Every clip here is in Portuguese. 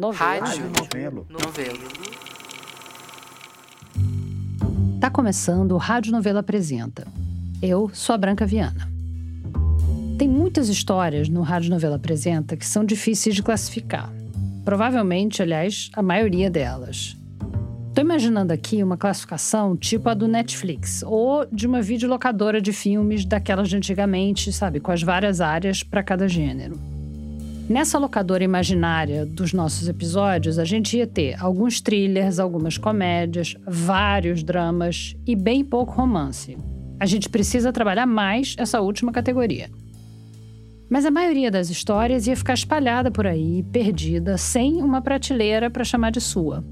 Novelo. Rádio. Novelo. Novelo. Tá começando o Rádio Novela Apresenta. Eu sou a Branca Viana. Tem muitas histórias no Rádio Novela Apresenta que são difíceis de classificar. Provavelmente, aliás, a maioria delas. Tô imaginando aqui uma classificação tipo a do Netflix ou de uma videolocadora de filmes daquelas de antigamente, sabe, com as várias áreas para cada gênero. Nessa locadora imaginária dos nossos episódios, a gente ia ter alguns thrillers, algumas comédias, vários dramas e bem pouco romance. A gente precisa trabalhar mais essa última categoria. Mas a maioria das histórias ia ficar espalhada por aí, perdida, sem uma prateleira para chamar de sua.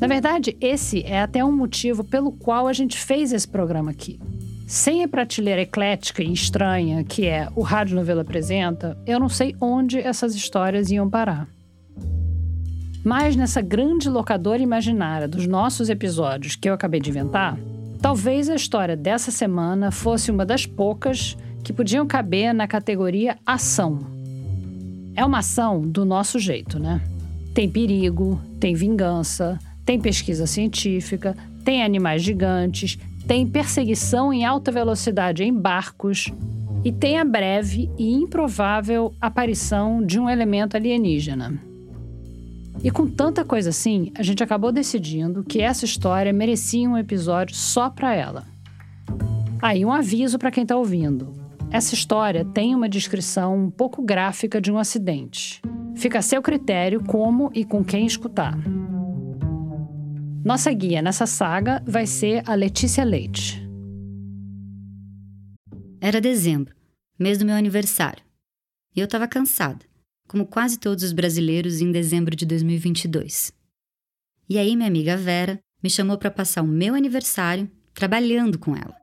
Na verdade, esse é até um motivo pelo qual a gente fez esse programa aqui. Sem a prateleira eclética e estranha que é o Rádio Novela Apresenta, eu não sei onde essas histórias iam parar. Mas nessa grande locadora imaginária dos nossos episódios que eu acabei de inventar, talvez a história dessa semana fosse uma das poucas que podiam caber na categoria ação. É uma ação do nosso jeito, né? Tem perigo, tem vingança, tem pesquisa científica, tem animais gigantes, tem perseguição em alta velocidade em barcos e tem a breve e improvável aparição de um elemento alienígena. E com tanta coisa assim, a gente acabou decidindo que essa história merecia um episódio só para ela. Aí um aviso para quem está ouvindo. Essa história tem uma descrição um pouco gráfica de um acidente. Fica a seu critério como e com quem escutar. Nossa guia nessa saga vai ser a Letícia Leite. Era dezembro, mês do meu aniversário. E eu estava cansada, como quase todos os brasileiros em dezembro de 2022. E aí minha amiga Vera me chamou para passar o meu aniversário trabalhando com ela.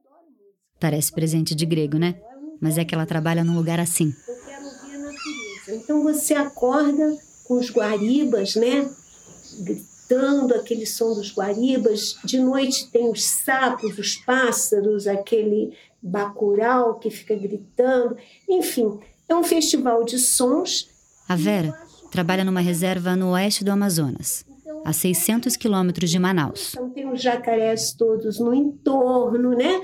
Parece presente de grego, né? Mas é que ela trabalha num lugar assim. Eu quero ouvir a natureza. Então você acorda com os guaribas, né? Gritando aquele som dos guaribas. De noite tem os sapos, os pássaros, aquele bacural que fica gritando. Enfim, é um festival de sons. A Vera trabalha numa reserva no oeste do Amazonas, a 600 quilômetros de Manaus. Então tem os jacarés todos no entorno, né?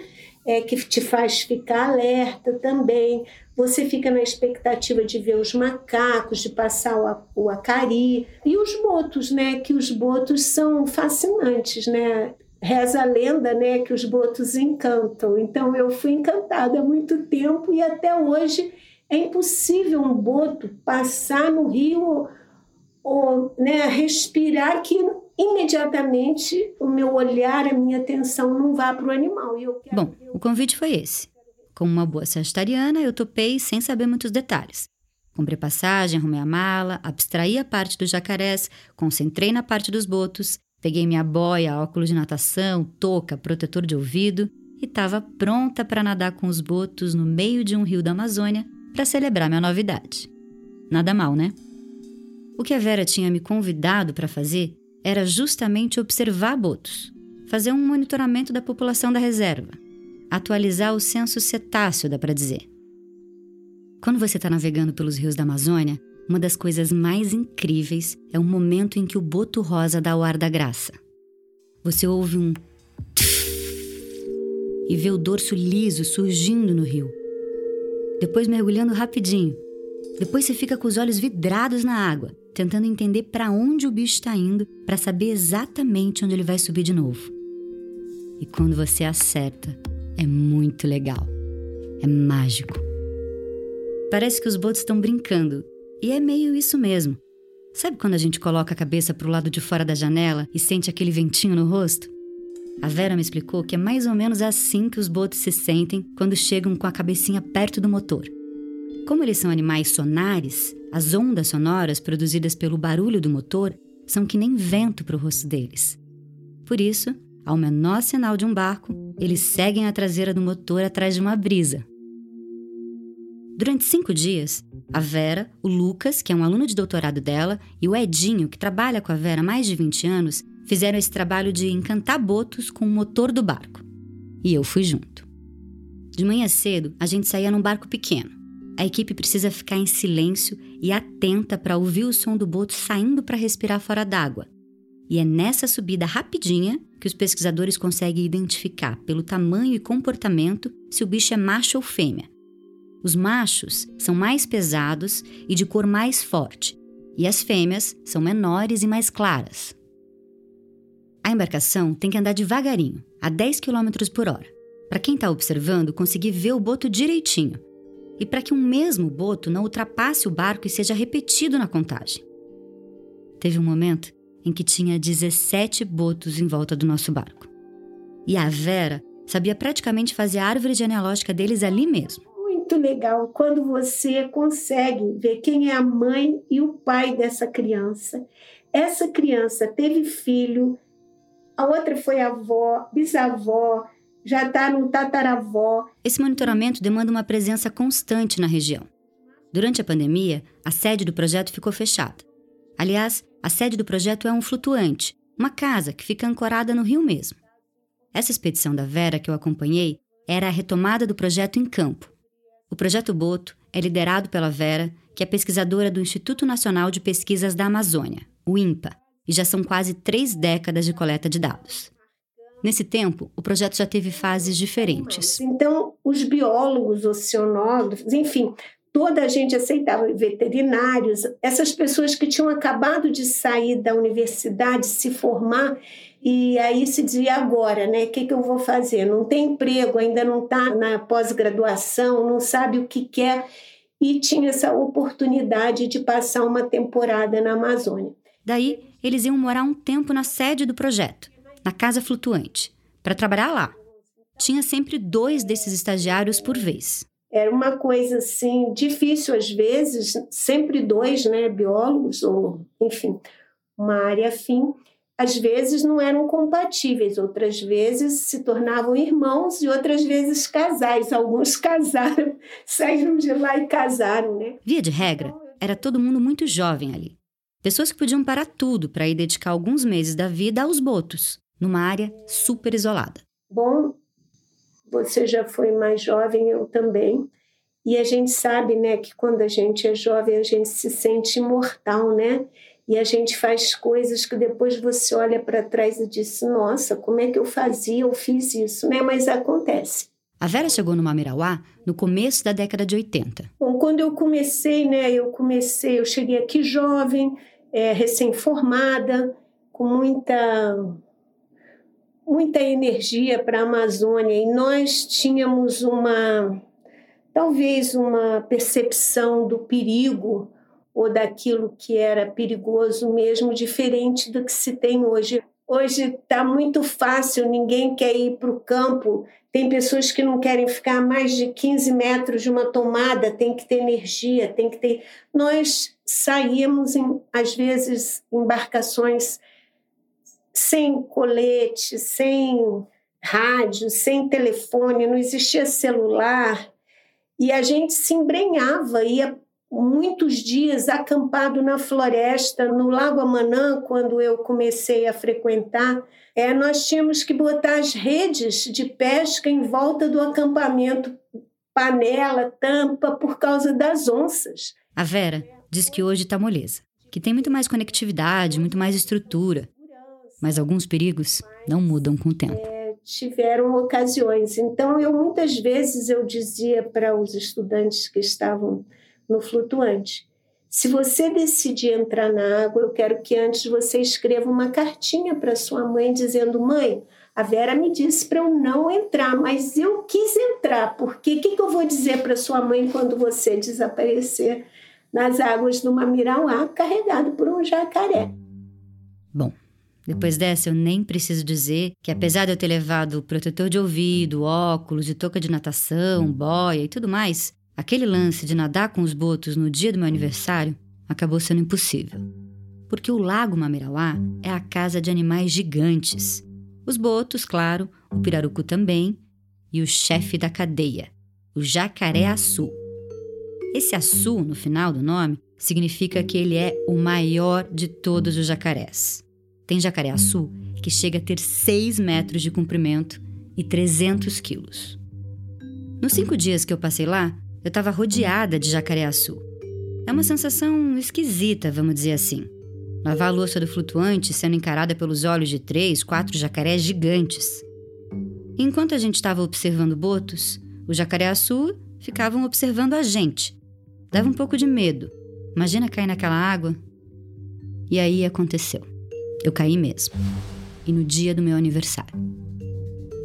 É, que te faz ficar alerta também. Você fica na expectativa de ver os macacos, de passar o, o acari e os botos, né? Que os botos são fascinantes, né? Reza a lenda, né, que os botos encantam. Então eu fui encantada há muito tempo e até hoje é impossível um boto passar no rio ou né, respirar que imediatamente o meu olhar, a minha atenção não vá para o animal. Bom, o convite foi esse. Como uma boa sagitariana, eu topei sem saber muitos detalhes. Comprei passagem, arrumei a mala, abstraí a parte dos jacarés, concentrei na parte dos botos, peguei minha boia, óculos de natação, touca, protetor de ouvido e estava pronta para nadar com os botos no meio de um rio da Amazônia para celebrar minha novidade. Nada mal, né? O que a Vera tinha me convidado para fazer era justamente observar botos, fazer um monitoramento da população da reserva atualizar o censo cetáceo, dá para dizer. Quando você está navegando pelos rios da Amazônia, uma das coisas mais incríveis é o momento em que o boto rosa dá o ar da graça. Você ouve um e vê o dorso liso surgindo no rio. Depois mergulhando rapidinho. Depois você fica com os olhos vidrados na água, tentando entender para onde o bicho está indo para saber exatamente onde ele vai subir de novo. E quando você acerta, é muito legal. É mágico. Parece que os botos estão brincando, e é meio isso mesmo. Sabe quando a gente coloca a cabeça para o lado de fora da janela e sente aquele ventinho no rosto? A Vera me explicou que é mais ou menos assim que os botos se sentem quando chegam com a cabecinha perto do motor. Como eles são animais sonares, as ondas sonoras produzidas pelo barulho do motor são que nem vento para o rosto deles. Por isso, ao menor sinal de um barco, eles seguem a traseira do motor atrás de uma brisa. Durante cinco dias, a Vera, o Lucas, que é um aluno de doutorado dela, e o Edinho, que trabalha com a Vera há mais de 20 anos, fizeram esse trabalho de encantar botos com o motor do barco. E eu fui junto. De manhã cedo, a gente saía num barco pequeno. A equipe precisa ficar em silêncio e atenta para ouvir o som do boto saindo para respirar fora d'água. E é nessa subida rapidinha que os pesquisadores conseguem identificar pelo tamanho e comportamento se o bicho é macho ou fêmea. Os machos são mais pesados e de cor mais forte, e as fêmeas são menores e mais claras. A embarcação tem que andar devagarinho, a 10 km por hora, para quem está observando conseguir ver o boto direitinho, e para que um mesmo boto não ultrapasse o barco e seja repetido na contagem. Teve um momento em que tinha 17 botos em volta do nosso barco. E a Vera sabia praticamente fazer a árvore genealógica deles ali mesmo. Muito legal quando você consegue ver quem é a mãe e o pai dessa criança. Essa criança teve filho, a outra foi avó, bisavó, já está no tataravó. Esse monitoramento demanda uma presença constante na região. Durante a pandemia, a sede do projeto ficou fechada. Aliás, a sede do projeto é um flutuante, uma casa que fica ancorada no rio mesmo. Essa expedição da Vera que eu acompanhei era a retomada do projeto em campo. O projeto Boto é liderado pela Vera, que é pesquisadora do Instituto Nacional de Pesquisas da Amazônia, o INPA, e já são quase três décadas de coleta de dados. Nesse tempo, o projeto já teve fases diferentes. Então, os biólogos, oceanólogos, enfim, toda a gente aceitava veterinários, essas pessoas que tinham acabado de sair da universidade, se formar, e aí se dizia agora, né? O que, que eu vou fazer? Não tem emprego, ainda não está na pós-graduação, não sabe o que quer, e tinha essa oportunidade de passar uma temporada na Amazônia. Daí, eles iam morar um tempo na sede do projeto, na casa flutuante, para trabalhar lá. Tinha sempre dois desses estagiários por vez. Era uma coisa assim difícil às vezes, sempre dois, né, biólogos ou enfim, uma área afim. Às vezes não eram compatíveis, outras vezes se tornavam irmãos e outras vezes casais. Alguns casaram, saíram de lá e casaram, né? Via de regra, era todo mundo muito jovem ali. Pessoas que podiam parar tudo para ir dedicar alguns meses da vida aos botos, numa área super isolada. Bom, você já foi mais jovem, eu também. E a gente sabe, né, que quando a gente é jovem, a gente se sente imortal, né? E a gente faz coisas que depois você olha para trás e diz: "Nossa, como é que eu fazia? Eu fiz isso", né? Mas acontece. A Vera chegou no Mamirauá no começo da década de 80. Bom, quando eu comecei, né, eu comecei, eu cheguei aqui jovem, é, recém-formada, com muita muita energia para a Amazônia e nós tínhamos uma talvez uma percepção do perigo ou daquilo que era perigoso mesmo diferente do que se tem hoje. Hoje está muito fácil, ninguém quer ir para o campo. Tem pessoas que não querem ficar a mais de 15 metros de uma tomada, tem que ter energia, tem que ter. Nós saímos, em, às vezes, embarcações sem colete, sem rádio, sem telefone, não existia celular. E a gente se embrenhava, ia muitos dias acampado na floresta, no Lago Amanã, quando eu comecei a frequentar. É, nós tínhamos que botar as redes de pesca em volta do acampamento, panela, tampa, por causa das onças. A Vera diz que hoje está moleza, que tem muito mais conectividade, muito mais estrutura mas alguns perigos não mudam com o tempo. É, tiveram ocasiões. Então, eu muitas vezes eu dizia para os estudantes que estavam no flutuante, se você decidir entrar na água, eu quero que antes você escreva uma cartinha para sua mãe dizendo: mãe, a Vera me disse para eu não entrar, mas eu quis entrar, porque o que, que eu vou dizer para sua mãe quando você desaparecer nas águas do Mamirauá carregado por um jacaré? Bom, depois dessa, eu nem preciso dizer que, apesar de eu ter levado protetor de ouvido, óculos e touca de natação, boia e tudo mais, aquele lance de nadar com os botos no dia do meu aniversário acabou sendo impossível. Porque o Lago Mamirauá é a casa de animais gigantes. Os botos, claro, o pirarucu também, e o chefe da cadeia, o jacaré-açu. Esse açu, no final do nome, significa que ele é o maior de todos os jacarés. Tem jacaré-açu que chega a ter 6 metros de comprimento e 300 quilos. Nos cinco dias que eu passei lá, eu estava rodeada de jacaré-açu. É uma sensação esquisita, vamos dizer assim. Lavar a louça do flutuante sendo encarada pelos olhos de três, quatro jacarés gigantes. enquanto a gente estava observando botos, os jacaré-açu ficavam observando a gente. Dava um pouco de medo. Imagina cair naquela água. E aí aconteceu. Eu caí mesmo. E no dia do meu aniversário.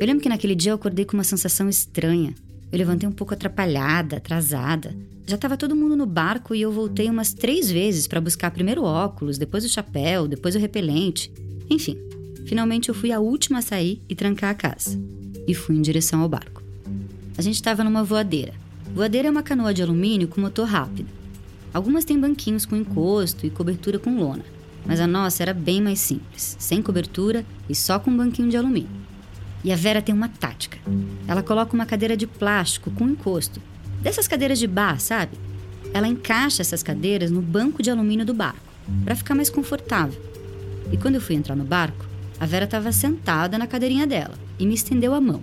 Eu lembro que naquele dia eu acordei com uma sensação estranha. Eu levantei um pouco atrapalhada, atrasada. Já estava todo mundo no barco e eu voltei umas três vezes para buscar primeiro o óculos, depois o chapéu, depois o repelente. Enfim, finalmente eu fui a última a sair e trancar a casa. E fui em direção ao barco. A gente estava numa voadeira. Voadeira é uma canoa de alumínio com motor rápido. Algumas têm banquinhos com encosto e cobertura com lona, mas a nossa era bem mais simples, sem cobertura e só com um banquinho de alumínio. E a Vera tem uma tática. Ela coloca uma cadeira de plástico com encosto. Dessas cadeiras de bar, sabe? Ela encaixa essas cadeiras no banco de alumínio do barco, para ficar mais confortável. E quando eu fui entrar no barco, a Vera estava sentada na cadeirinha dela e me estendeu a mão.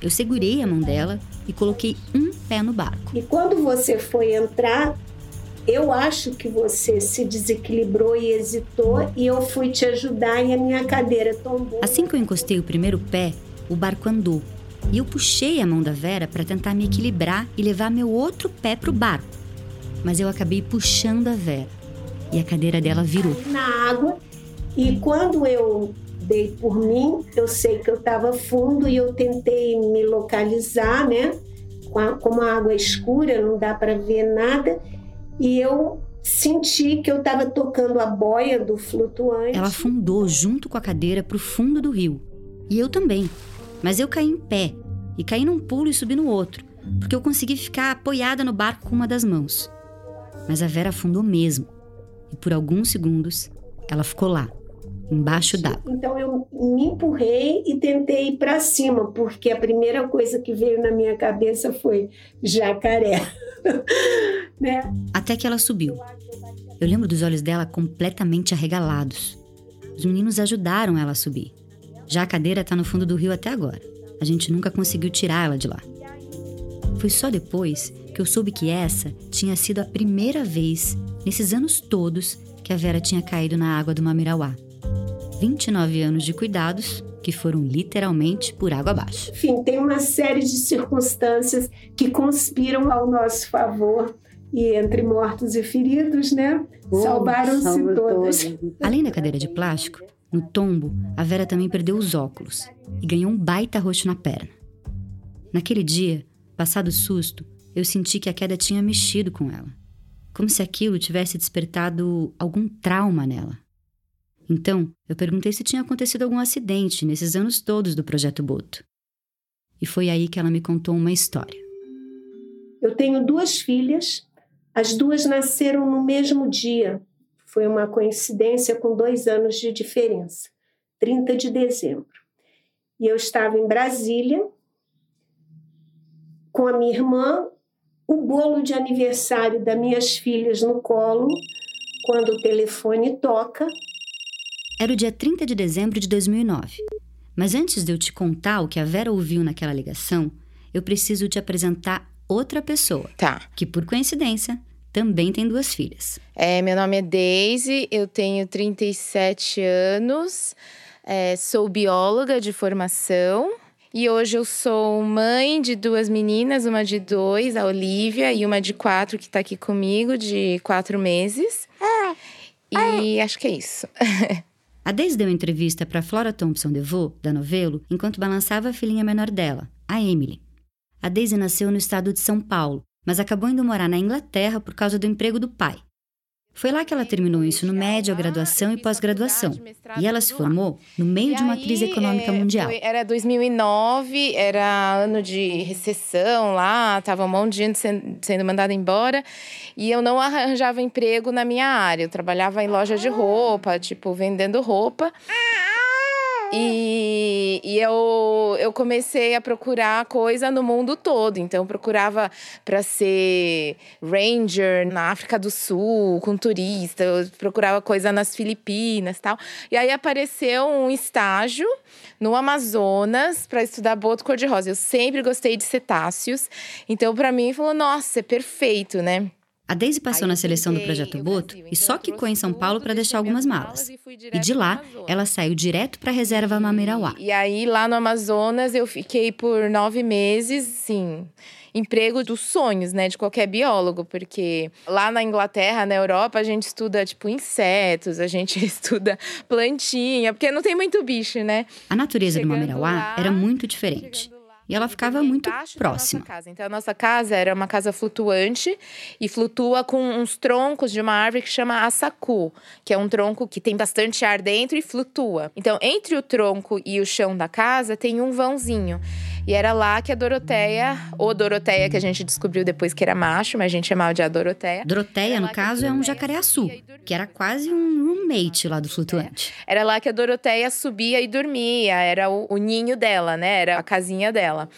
Eu segurei a mão dela e coloquei um pé no barco. E quando você foi entrar, eu acho que você se desequilibrou e hesitou e eu fui te ajudar e a minha cadeira tombou. Assim que eu encostei o primeiro pé, o barco andou. E eu puxei a mão da Vera para tentar me equilibrar e levar meu outro pé para o barco. Mas eu acabei puxando a Vera e a cadeira dela virou. Na água, e quando eu dei por mim, eu sei que eu estava fundo e eu tentei me localizar, né? Como a água é escura, não dá para ver nada, e eu senti que eu estava tocando a boia do flutuante. Ela afundou junto com a cadeira para o fundo do rio. E eu também. Mas eu caí em pé e caí num pulo e subi no outro, porque eu consegui ficar apoiada no barco com uma das mãos. Mas a Vera afundou mesmo. E por alguns segundos ela ficou lá, embaixo d'água. Então eu me empurrei e tentei ir para cima, porque a primeira coisa que veio na minha cabeça foi jacaré. né? Até que ela subiu. Eu lembro dos olhos dela completamente arregalados. Os meninos ajudaram ela a subir. Já a cadeira está no fundo do rio até agora. A gente nunca conseguiu tirar ela de lá. Foi só depois que eu soube que essa tinha sido a primeira vez, nesses anos todos, que a Vera tinha caído na água do Mamirauá. 29 anos de cuidados que foram literalmente por água abaixo. Enfim, tem uma série de circunstâncias que conspiram ao nosso favor e entre mortos e feridos, né? Salvaram-se todas. Além da cadeira de plástico, no tombo, a Vera também perdeu os óculos e ganhou um baita roxo na perna. Naquele dia, passado o susto, eu senti que a queda tinha mexido com ela, como se aquilo tivesse despertado algum trauma nela. Então, eu perguntei se tinha acontecido algum acidente nesses anos todos do projeto Boto. E foi aí que ela me contou uma história. Eu tenho duas filhas, as duas nasceram no mesmo dia, foi uma coincidência com dois anos de diferença, 30 de dezembro. E eu estava em Brasília com a minha irmã, o bolo de aniversário das minhas filhas no colo, quando o telefone toca. Era o dia 30 de dezembro de 2009. Mas antes de eu te contar o que a Vera ouviu naquela ligação, eu preciso te apresentar outra pessoa. Tá. Que, por coincidência, também tem duas filhas. É, meu nome é Daisy, eu tenho 37 anos, é, sou bióloga de formação. E hoje eu sou mãe de duas meninas, uma de dois, a Olivia, e uma de quatro, que está aqui comigo, de quatro meses. E acho que é isso. a Daisy deu entrevista para Flora Thompson DeVoe, da Novelo, enquanto balançava a filhinha menor dela, a Emily. A Daisy nasceu no estado de São Paulo mas acabou indo morar na Inglaterra por causa do emprego do pai. Foi lá que ela terminou o ensino médio, a graduação e pós-graduação. E ela se formou no meio de uma crise econômica é, mundial. Era 2009, era ano de recessão lá, tava um monte de gente sendo mandada embora. E eu não arranjava emprego na minha área. Eu trabalhava em loja de roupa, tipo, vendendo roupa. E, e eu, eu comecei a procurar coisa no mundo todo. Então, procurava para ser ranger na África do Sul, com turista. Eu procurava coisa nas Filipinas tal. E aí apareceu um estágio no Amazonas para estudar boto cor-de-rosa. Eu sempre gostei de cetáceos. Então, para mim, falou: nossa, é perfeito, né? A Daisy passou na seleção do Projeto Boto e só quicou em São Paulo para deixar algumas malas. E de lá, ela saiu direto para a reserva Mamirauá. E aí, lá no Amazonas, eu fiquei por nove meses, sim emprego dos sonhos, né, de qualquer biólogo, porque lá na Inglaterra, na Europa, a gente estuda tipo insetos, a gente estuda plantinha, porque não tem muito bicho, né? A natureza chegando do Mamirauá era muito diferente e ela ficava muito próxima. Então a nossa casa era uma casa flutuante e flutua com uns troncos de uma árvore que chama assacu, que é um tronco que tem bastante ar dentro e flutua. Então entre o tronco e o chão da casa tem um vãozinho. E era lá que a Doroteia, ou Doroteia que a gente descobriu depois que era macho, mas a gente chamava de a Doroteia. Doroteia, no caso, é um jacaré-açu, que era quase um roommate lá do flutuante. É. Era lá que a Doroteia subia e dormia, era o, o ninho dela, né? Era a casinha dela.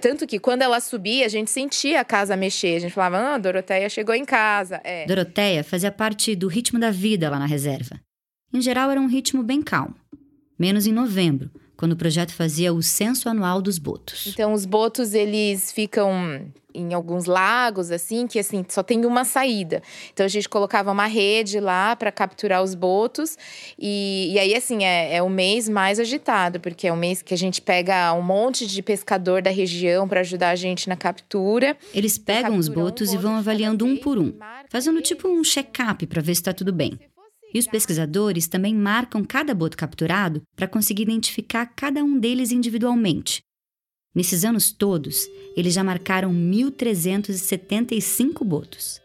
Tanto que quando ela subia, a gente sentia a casa mexer. A gente falava, ah, Doroteia chegou em casa. É. Doroteia fazia parte do ritmo da vida lá na reserva. Em geral, era um ritmo bem calmo. Menos em novembro, quando o projeto fazia o censo anual dos botos. Então, os botos, eles ficam em alguns lagos, assim, que assim, só tem uma saída. Então a gente colocava uma rede lá para capturar os botos. E, e aí, assim, é, é o mês mais agitado, porque é o mês que a gente pega um monte de pescador da região para ajudar a gente na captura. Eles pegam os botos um e vão avaliando um por um, fazendo tipo um check-up para ver se está tudo bem. E os pesquisadores também marcam cada boto capturado para conseguir identificar cada um deles individualmente. Nesses anos todos, eles já marcaram 1.375 botos.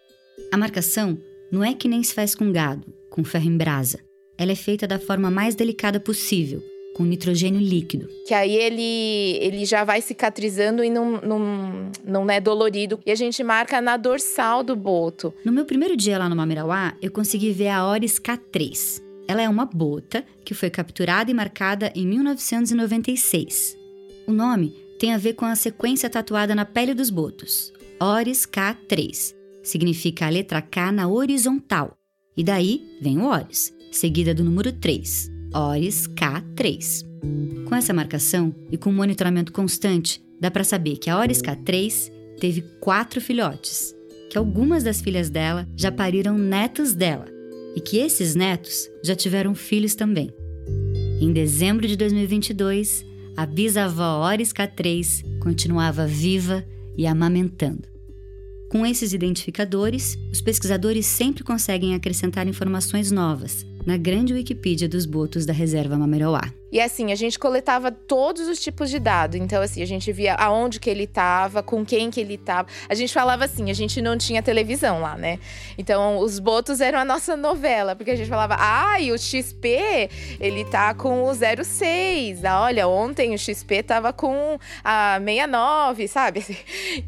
A marcação não é que nem se faz com gado, com ferro em brasa. Ela é feita da forma mais delicada possível, com nitrogênio líquido. Que aí ele, ele já vai cicatrizando e não, não, não é dolorido. E a gente marca na dorsal do boto. No meu primeiro dia lá no Mamirauá, eu consegui ver a Oris K3. Ela é uma bota que foi capturada e marcada em 1996. O nome tem a ver com a sequência tatuada na pele dos botos. Oris K3 significa a letra K na horizontal. E daí vem o Oris, seguida do número 3. ORIS K3. Com essa marcação e com monitoramento constante, dá para saber que a ORIS K3 teve quatro filhotes, que algumas das filhas dela já pariram netos dela e que esses netos já tiveram filhos também. Em dezembro de 2022, a bisavó Oris K3 continuava viva e amamentando. Com esses identificadores, os pesquisadores sempre conseguem acrescentar informações novas na grande Wikipedia dos botos da reserva Mamerauá. E assim, a gente coletava todos os tipos de dado. Então, assim, a gente via aonde que ele estava, com quem que ele estava. A gente falava assim, a gente não tinha televisão lá, né? Então, os botos eram a nossa novela, porque a gente falava, ah, e o XP, ele tá com o 06. Ah, olha, ontem o XP tava com a 69, sabe?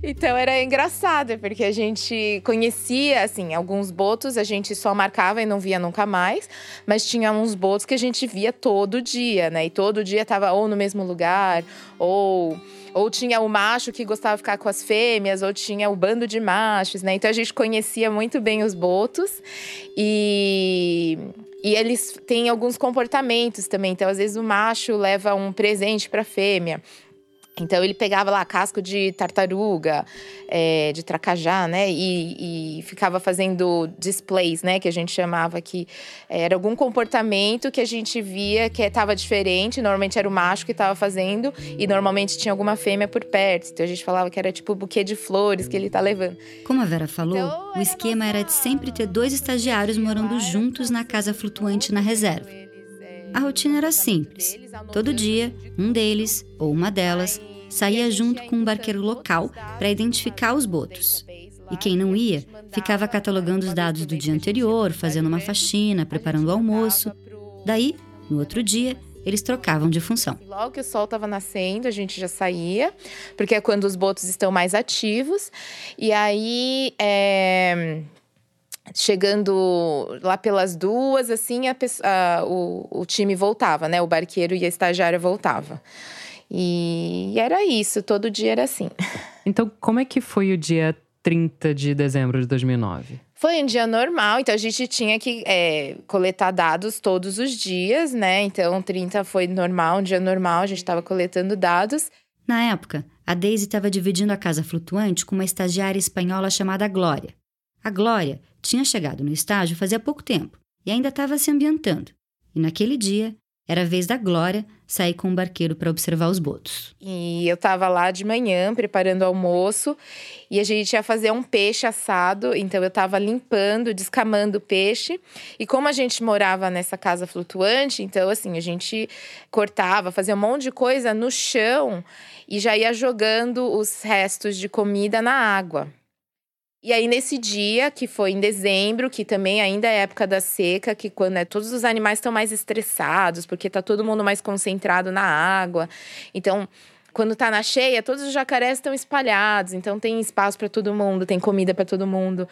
Então, era engraçado, porque a gente conhecia, assim, alguns botos a gente só marcava e não via nunca mais, mas tinha uns botos que a gente via todo dia, né? E todo dia estava ou no mesmo lugar, ou ou tinha o macho que gostava de ficar com as fêmeas, ou tinha o bando de machos, né? Então a gente conhecia muito bem os botos e e eles têm alguns comportamentos também. Então, às vezes, o macho leva um presente para a fêmea. Então ele pegava lá casco de tartaruga, é, de tracajá, né? E, e, ficava fazendo displays, né? Que a gente chamava que era algum comportamento que a gente via que estava diferente. Normalmente era o macho que estava fazendo e normalmente tinha alguma fêmea por perto. Então a gente falava que era tipo o buquê de flores que ele está levando. Como a Vera falou, então, o esquema era de sempre ter dois estagiários morando juntos na casa flutuante na reserva. A rotina era simples. Todo dia, um deles ou uma delas saía junto com um barqueiro local para identificar os botos. E quem não ia, ficava catalogando os dados do dia anterior, fazendo uma faxina, preparando o almoço. Daí, no outro dia, eles trocavam de função. Logo que o sol estava nascendo, a gente já saía, porque é quando os botos estão mais ativos. E aí, é, chegando lá pelas duas, assim, a, a, o, o time voltava, né? O barqueiro e a estagiária voltava. E, era isso, todo dia era assim. Então, como é que foi o dia 30 de dezembro de 2009? Foi um dia normal, então a gente tinha que é, coletar dados todos os dias, né? Então, 30 foi normal, um dia normal, a gente estava coletando dados. Na época, a Daisy estava dividindo a casa flutuante com uma estagiária espanhola chamada Glória. A Glória tinha chegado no estágio fazia pouco tempo e ainda estava se ambientando. E naquele dia, era a vez da Glória sair com o barqueiro para observar os botos. E eu tava lá de manhã preparando o almoço e a gente ia fazer um peixe assado, então eu tava limpando, descamando o peixe. E como a gente morava nessa casa flutuante, então assim, a gente cortava, fazia um monte de coisa no chão e já ia jogando os restos de comida na água. E aí, nesse dia, que foi em dezembro, que também ainda é época da seca, que quando é, todos os animais estão mais estressados, porque tá todo mundo mais concentrado na água. Então, quando tá na cheia, todos os jacarés estão espalhados, então tem espaço para todo mundo, tem comida para todo mundo.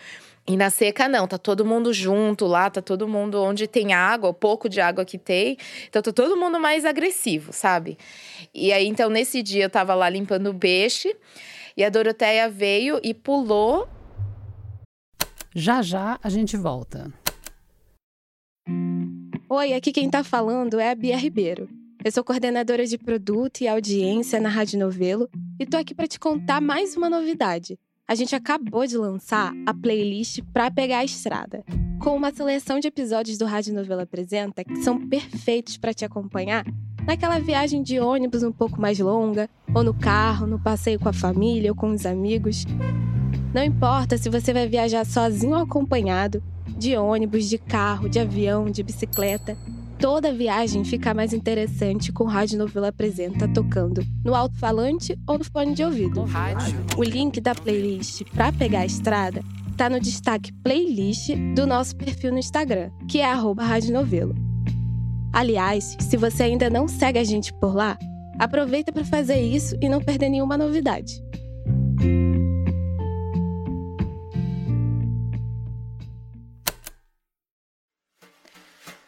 E na seca não, tá todo mundo junto lá, tá todo mundo onde tem água, o pouco de água que tem. Então tá todo mundo mais agressivo, sabe? E aí então nesse dia eu tava lá limpando o peixe e a Doroteia veio e pulou já já a gente volta. Oi, aqui quem tá falando é a Bia Ribeiro. Eu sou coordenadora de produto e audiência na Rádio Novelo e tô aqui para te contar mais uma novidade. A gente acabou de lançar a playlist Pra Pegar a Estrada, com uma seleção de episódios do Rádio Novelo Apresenta que são perfeitos para te acompanhar naquela viagem de ônibus um pouco mais longa, ou no carro, no passeio com a família ou com os amigos. Não importa se você vai viajar sozinho ou acompanhado, de ônibus, de carro, de avião, de bicicleta. Toda viagem fica mais interessante com o Rádio Novela Apresenta tocando no alto-falante ou no fone de ouvido. O link da playlist para pegar a estrada está no destaque playlist do nosso perfil no Instagram, que é Rádio Novelo. Aliás, se você ainda não segue a gente por lá, aproveita para fazer isso e não perder nenhuma novidade.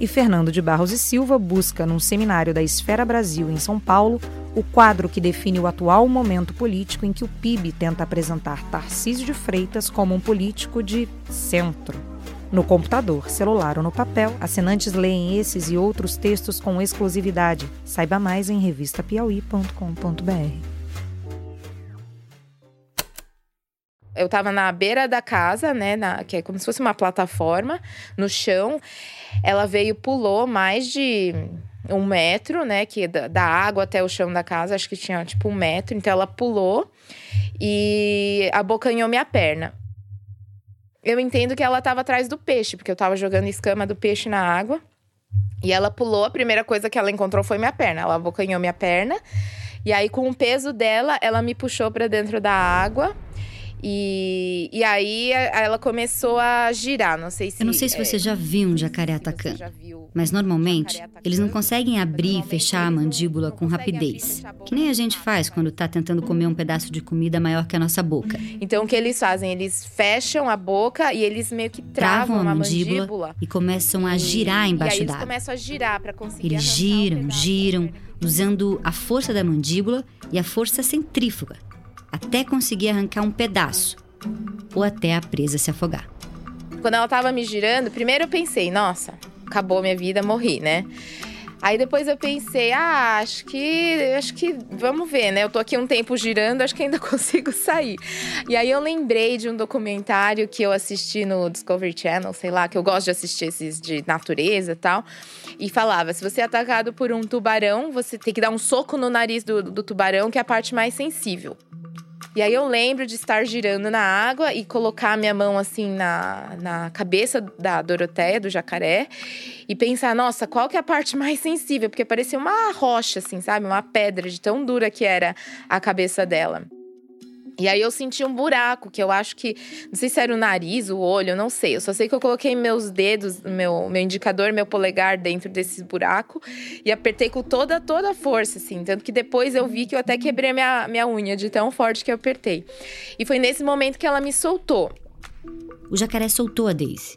e Fernando de Barros e Silva busca, num seminário da Esfera Brasil em São Paulo, o quadro que define o atual momento político em que o PIB tenta apresentar Tarcísio de Freitas como um político de centro. No computador, celular ou no papel, assinantes leem esses e outros textos com exclusividade. Saiba mais em revistapiauí.com.br. Eu estava na beira da casa, né, na, que é como se fosse uma plataforma, no chão. Ela veio, pulou mais de um metro, né, que da, da água até o chão da casa, acho que tinha tipo um metro. Então ela pulou e abocanhou minha perna. Eu entendo que ela estava atrás do peixe, porque eu estava jogando escama do peixe na água. E ela pulou, a primeira coisa que ela encontrou foi minha perna. Ela abocanhou minha perna. E aí, com o peso dela, ela me puxou para dentro da água. E, e aí ela começou a girar. Não sei se. Eu não sei se você é, já viu um jacaré atacando. Mas normalmente, eles não conseguem abrir e fechar a mandíbula com rapidez. Que nem a gente faz quando está tentando comer um pedaço de comida maior que a nossa boca. Então o que eles fazem? Eles fecham a boca e eles meio que travam, travam a mandíbula, mandíbula, e começam a girar embaixo d'água. Eles começam a girar para conseguir. Eles giram, giram, usando a força da mandíbula e a força centrífuga até conseguir arrancar um pedaço ou até a presa se afogar. Quando ela tava me girando, primeiro eu pensei, nossa, acabou minha vida, morri, né? Aí depois eu pensei, ah, acho que, acho que, vamos ver, né? Eu tô aqui um tempo girando, acho que ainda consigo sair. E aí eu lembrei de um documentário que eu assisti no Discovery Channel, sei lá, que eu gosto de assistir esses de natureza e tal. E falava, se você é atacado por um tubarão, você tem que dar um soco no nariz do, do tubarão, que é a parte mais sensível. E aí eu lembro de estar girando na água e colocar a minha mão assim na, na cabeça da Doroteia, do jacaré, e pensar, nossa, qual que é a parte mais sensível? Porque parecia uma rocha, assim, sabe? Uma pedra de tão dura que era a cabeça dela. E aí eu senti um buraco, que eu acho que. Não sei se era o nariz, o olho, não sei. Eu só sei que eu coloquei meus dedos, meu, meu indicador, meu polegar dentro desse buraco e apertei com toda, toda a força, assim. Tanto que depois eu vi que eu até quebrei minha, minha unha de tão forte que eu apertei. E foi nesse momento que ela me soltou. O jacaré soltou a Daisy,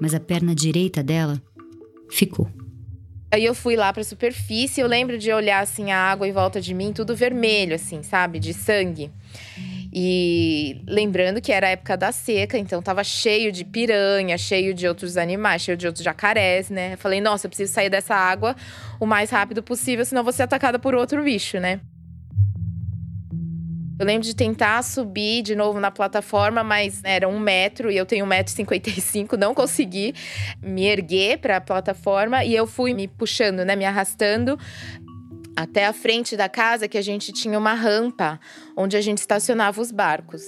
mas a perna direita dela ficou. Aí eu fui lá pra superfície, eu lembro de olhar assim a água em volta de mim, tudo vermelho, assim, sabe? De sangue. E lembrando que era a época da seca, então tava cheio de piranha, cheio de outros animais, cheio de outros jacarés, né? Eu falei, nossa, eu preciso sair dessa água o mais rápido possível, senão vou ser atacada por outro bicho, né? Eu lembro de tentar subir de novo na plataforma, mas era um metro e eu tenho um metro e cinquenta e cinco, não consegui me erguer para a plataforma e eu fui me puxando, né, me arrastando até a frente da casa que a gente tinha uma rampa onde a gente estacionava os barcos.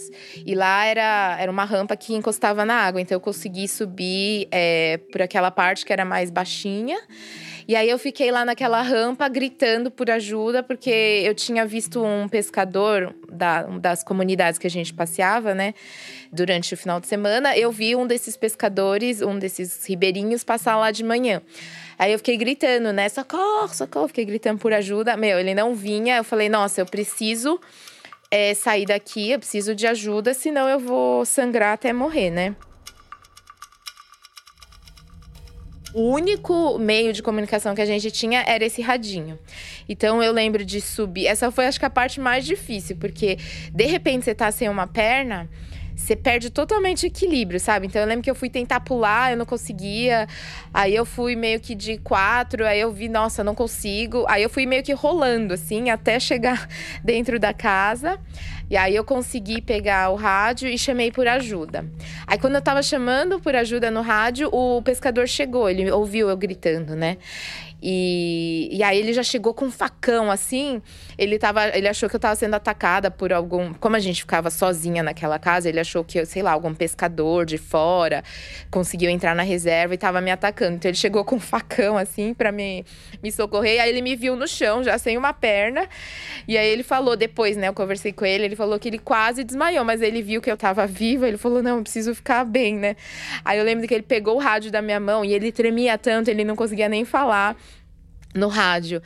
E lá era, era uma rampa que encostava na água, então eu consegui subir é, por aquela parte que era mais baixinha. E aí eu fiquei lá naquela rampa gritando por ajuda, porque eu tinha visto um pescador da, das comunidades que a gente passeava, né? Durante o final de semana, eu vi um desses pescadores, um desses ribeirinhos, passar lá de manhã. Aí eu fiquei gritando, né? Socorro, socorro. Fiquei gritando por ajuda. Meu, ele não vinha. Eu falei, nossa, eu preciso é, sair daqui, eu preciso de ajuda, senão eu vou sangrar até morrer, né? O único meio de comunicação que a gente tinha era esse radinho. Então eu lembro de subir. Essa foi, acho que, a parte mais difícil, porque de repente você tá sem uma perna você perde totalmente o equilíbrio, sabe? Então eu lembro que eu fui tentar pular, eu não conseguia. Aí eu fui meio que de quatro, aí eu vi, nossa, não consigo. Aí eu fui meio que rolando, assim, até chegar dentro da casa. E aí eu consegui pegar o rádio e chamei por ajuda. Aí quando eu tava chamando por ajuda no rádio, o pescador chegou, ele ouviu eu gritando, né? E, e aí ele já chegou com um facão, assim. Ele, tava, ele achou que eu tava sendo atacada por algum. Como a gente ficava sozinha naquela casa, ele achou que, sei lá, algum pescador de fora conseguiu entrar na reserva e tava me atacando. Então ele chegou com um facão, assim, para me, me socorrer. E aí ele me viu no chão, já sem uma perna. E aí ele falou depois, né? Eu conversei com ele, ele falou que ele quase desmaiou, mas ele viu que eu tava viva. Ele falou: não, eu preciso ficar bem, né? Aí eu lembro que ele pegou o rádio da minha mão e ele tremia tanto, ele não conseguia nem falar no rádio.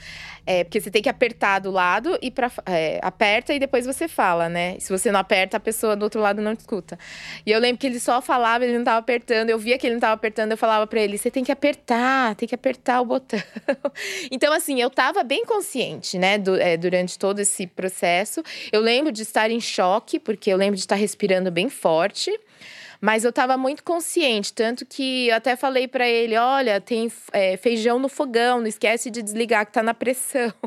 É, porque você tem que apertar do lado e para é, aperta e depois você fala, né? Se você não aperta, a pessoa do outro lado não escuta. E eu lembro que ele só falava, ele não tava apertando. Eu via que ele não tava apertando, eu falava para ele: "Você tem que apertar, tem que apertar o botão". então assim, eu tava bem consciente, né, do, é, durante todo esse processo. Eu lembro de estar em choque, porque eu lembro de estar respirando bem forte. Mas eu estava muito consciente, tanto que eu até falei para ele: olha, tem é, feijão no fogão, não esquece de desligar que tá na pressão.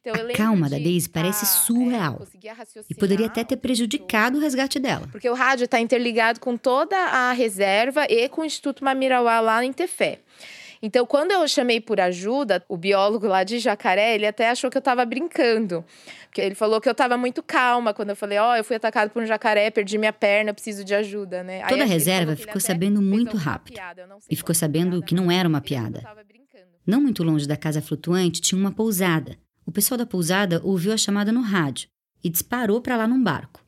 Então, a calma da Daisy parece surreal. É, e poderia até ter prejudicado o resgate dela. Porque o rádio está interligado com toda a reserva e com o Instituto Mamirauá lá em Tefé. Então, quando eu chamei por ajuda, o biólogo lá de Jacaré, ele até achou que eu estava brincando. Porque ele falou que eu estava muito calma quando eu falei, ó, oh, eu fui atacado por um jacaré, perdi minha perna, preciso de ajuda, né? Toda a reserva ficou sabendo muito rápido. E ficou sabendo que não era uma piada. Não muito longe da casa flutuante tinha uma pousada. O pessoal da pousada ouviu a chamada no rádio e disparou para lá num barco.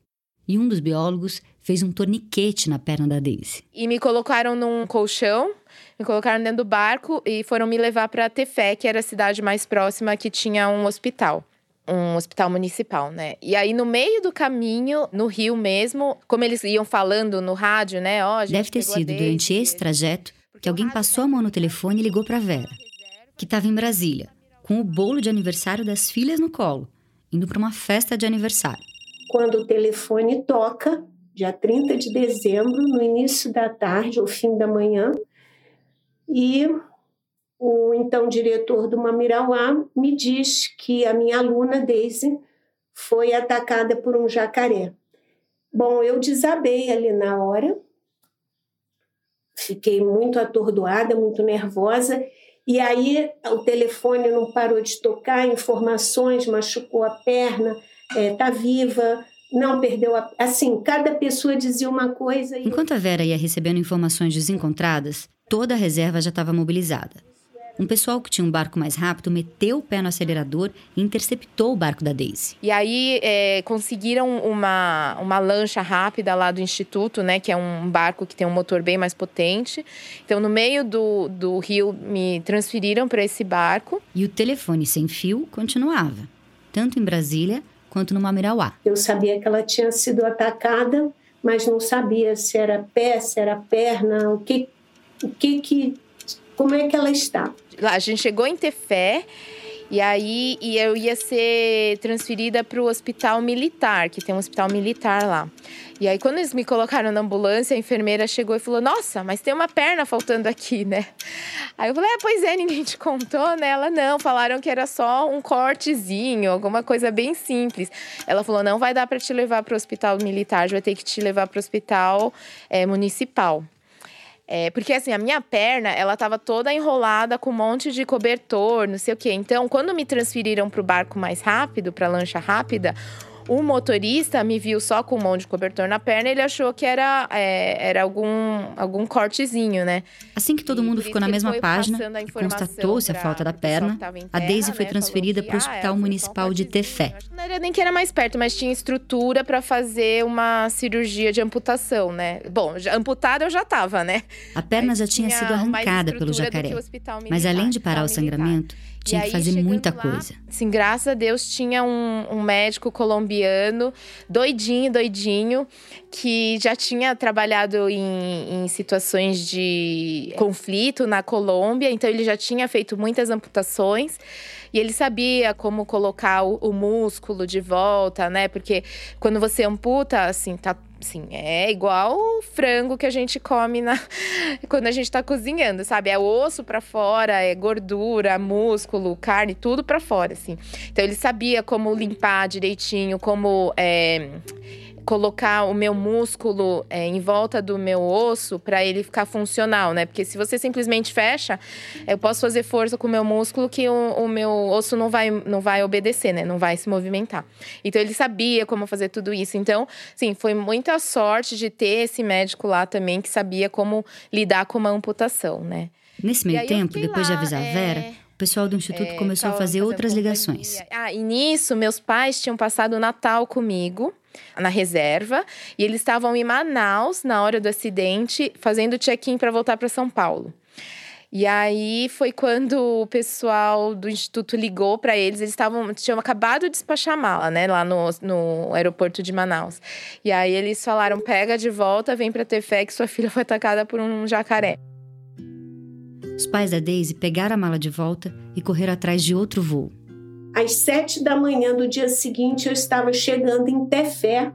E um dos biólogos fez um torniquete na perna da Daisy. E me colocaram num colchão me colocaram dentro do barco e foram me levar para Tefé, que era a cidade mais próxima que tinha um hospital um hospital municipal, né? E aí, no meio do caminho, no Rio mesmo, como eles iam falando no rádio, né? Ó, oh, Deve ter sido durante esse trajeto que alguém passou a mão no telefone e ligou para Vera, que estava em Brasília, com o bolo de aniversário das filhas no colo, indo para uma festa de aniversário. Quando o telefone toca, dia 30 de dezembro, no início da tarde ou fim da manhã, e o então diretor do Mamirauá me diz que a minha aluna Daisy foi atacada por um jacaré. Bom, eu desabei ali na hora, fiquei muito atordoada, muito nervosa, e aí o telefone não parou de tocar, informações, machucou a perna, está é, viva, não perdeu a. Assim, cada pessoa dizia uma coisa. E... Enquanto a Vera ia recebendo informações desencontradas, toda a reserva já estava mobilizada. Um pessoal que tinha um barco mais rápido meteu o pé no acelerador e interceptou o barco da Daisy. E aí é, conseguiram uma, uma lancha rápida lá do Instituto, né? Que é um barco que tem um motor bem mais potente. Então, no meio do, do rio, me transferiram para esse barco. E o telefone sem fio continuava, tanto em Brasília quanto no Mamirauá. Eu sabia que ela tinha sido atacada, mas não sabia se era pé, se era perna, o que, o que, que Como é que ela está? A gente chegou em Tefé e aí e eu ia ser transferida para o hospital militar, que tem um hospital militar lá. E aí, quando eles me colocaram na ambulância, a enfermeira chegou e falou: Nossa, mas tem uma perna faltando aqui, né? Aí eu falei: É, pois é, ninguém te contou, né? Ela não, falaram que era só um cortezinho, alguma coisa bem simples. Ela falou: Não vai dar para te levar para o hospital militar, vai ter que te levar para o hospital é, municipal. É, porque assim, a minha perna, ela tava toda enrolada com um monte de cobertor, não sei o quê. Então, quando me transferiram para o barco mais rápido, para lancha rápida, o motorista me viu só com um monte de cobertor na perna, ele achou que era, é, era algum, algum cortezinho, né? Assim que todo mundo ficou na mesma página e constatou-se a falta da perna, a Daisy foi né, transferida para o Hospital ah, Municipal de Tefé. Não era nem que era mais perto, mas tinha estrutura para fazer uma cirurgia de amputação, né? Bom, já, amputada eu já estava, né? A perna mas já tinha sido arrancada pelo jacaré. Mas além de parar o sangramento, tinha que fazer muita lá, coisa. Sim, graças a Deus tinha um, um, médico colombiano, doidinho, doidinho, que já tinha trabalhado em, em situações de conflito na Colômbia, então ele já tinha feito muitas amputações. E ele sabia como colocar o, o, músculo de volta, né? Porque quando você amputa, assim, tá Sim, é igual o frango que a gente come na... quando a gente tá cozinhando, sabe? É osso para fora, é gordura, músculo, carne, tudo para fora, assim. Então ele sabia como limpar direitinho, como é colocar o meu músculo é, em volta do meu osso para ele ficar funcional, né? Porque se você simplesmente fecha, eu posso fazer força com o meu músculo que o, o, meu osso não vai, não vai obedecer, né? Não vai se movimentar. Então ele sabia como fazer tudo isso. Então, sim, foi muita sorte de ter esse médico lá também que sabia como lidar com uma amputação, né? Nesse meio tempo, depois lá, de avisar a Vera, é... o pessoal do instituto é, começou a fazer outras ligações. Ah, e nisso, meus pais tinham passado o Natal comigo na reserva e eles estavam em Manaus na hora do acidente, fazendo check-in para voltar para São Paulo. E aí foi quando o pessoal do instituto ligou para eles, eles estavam tinham acabado de despachar mala, né, lá no, no aeroporto de Manaus. E aí eles falaram: "Pega de volta, vem para Tefé que sua filha foi atacada por um jacaré". Os pais da Daisy pegaram a mala de volta e correram atrás de outro voo. Às sete da manhã do dia seguinte, eu estava chegando em Tefé,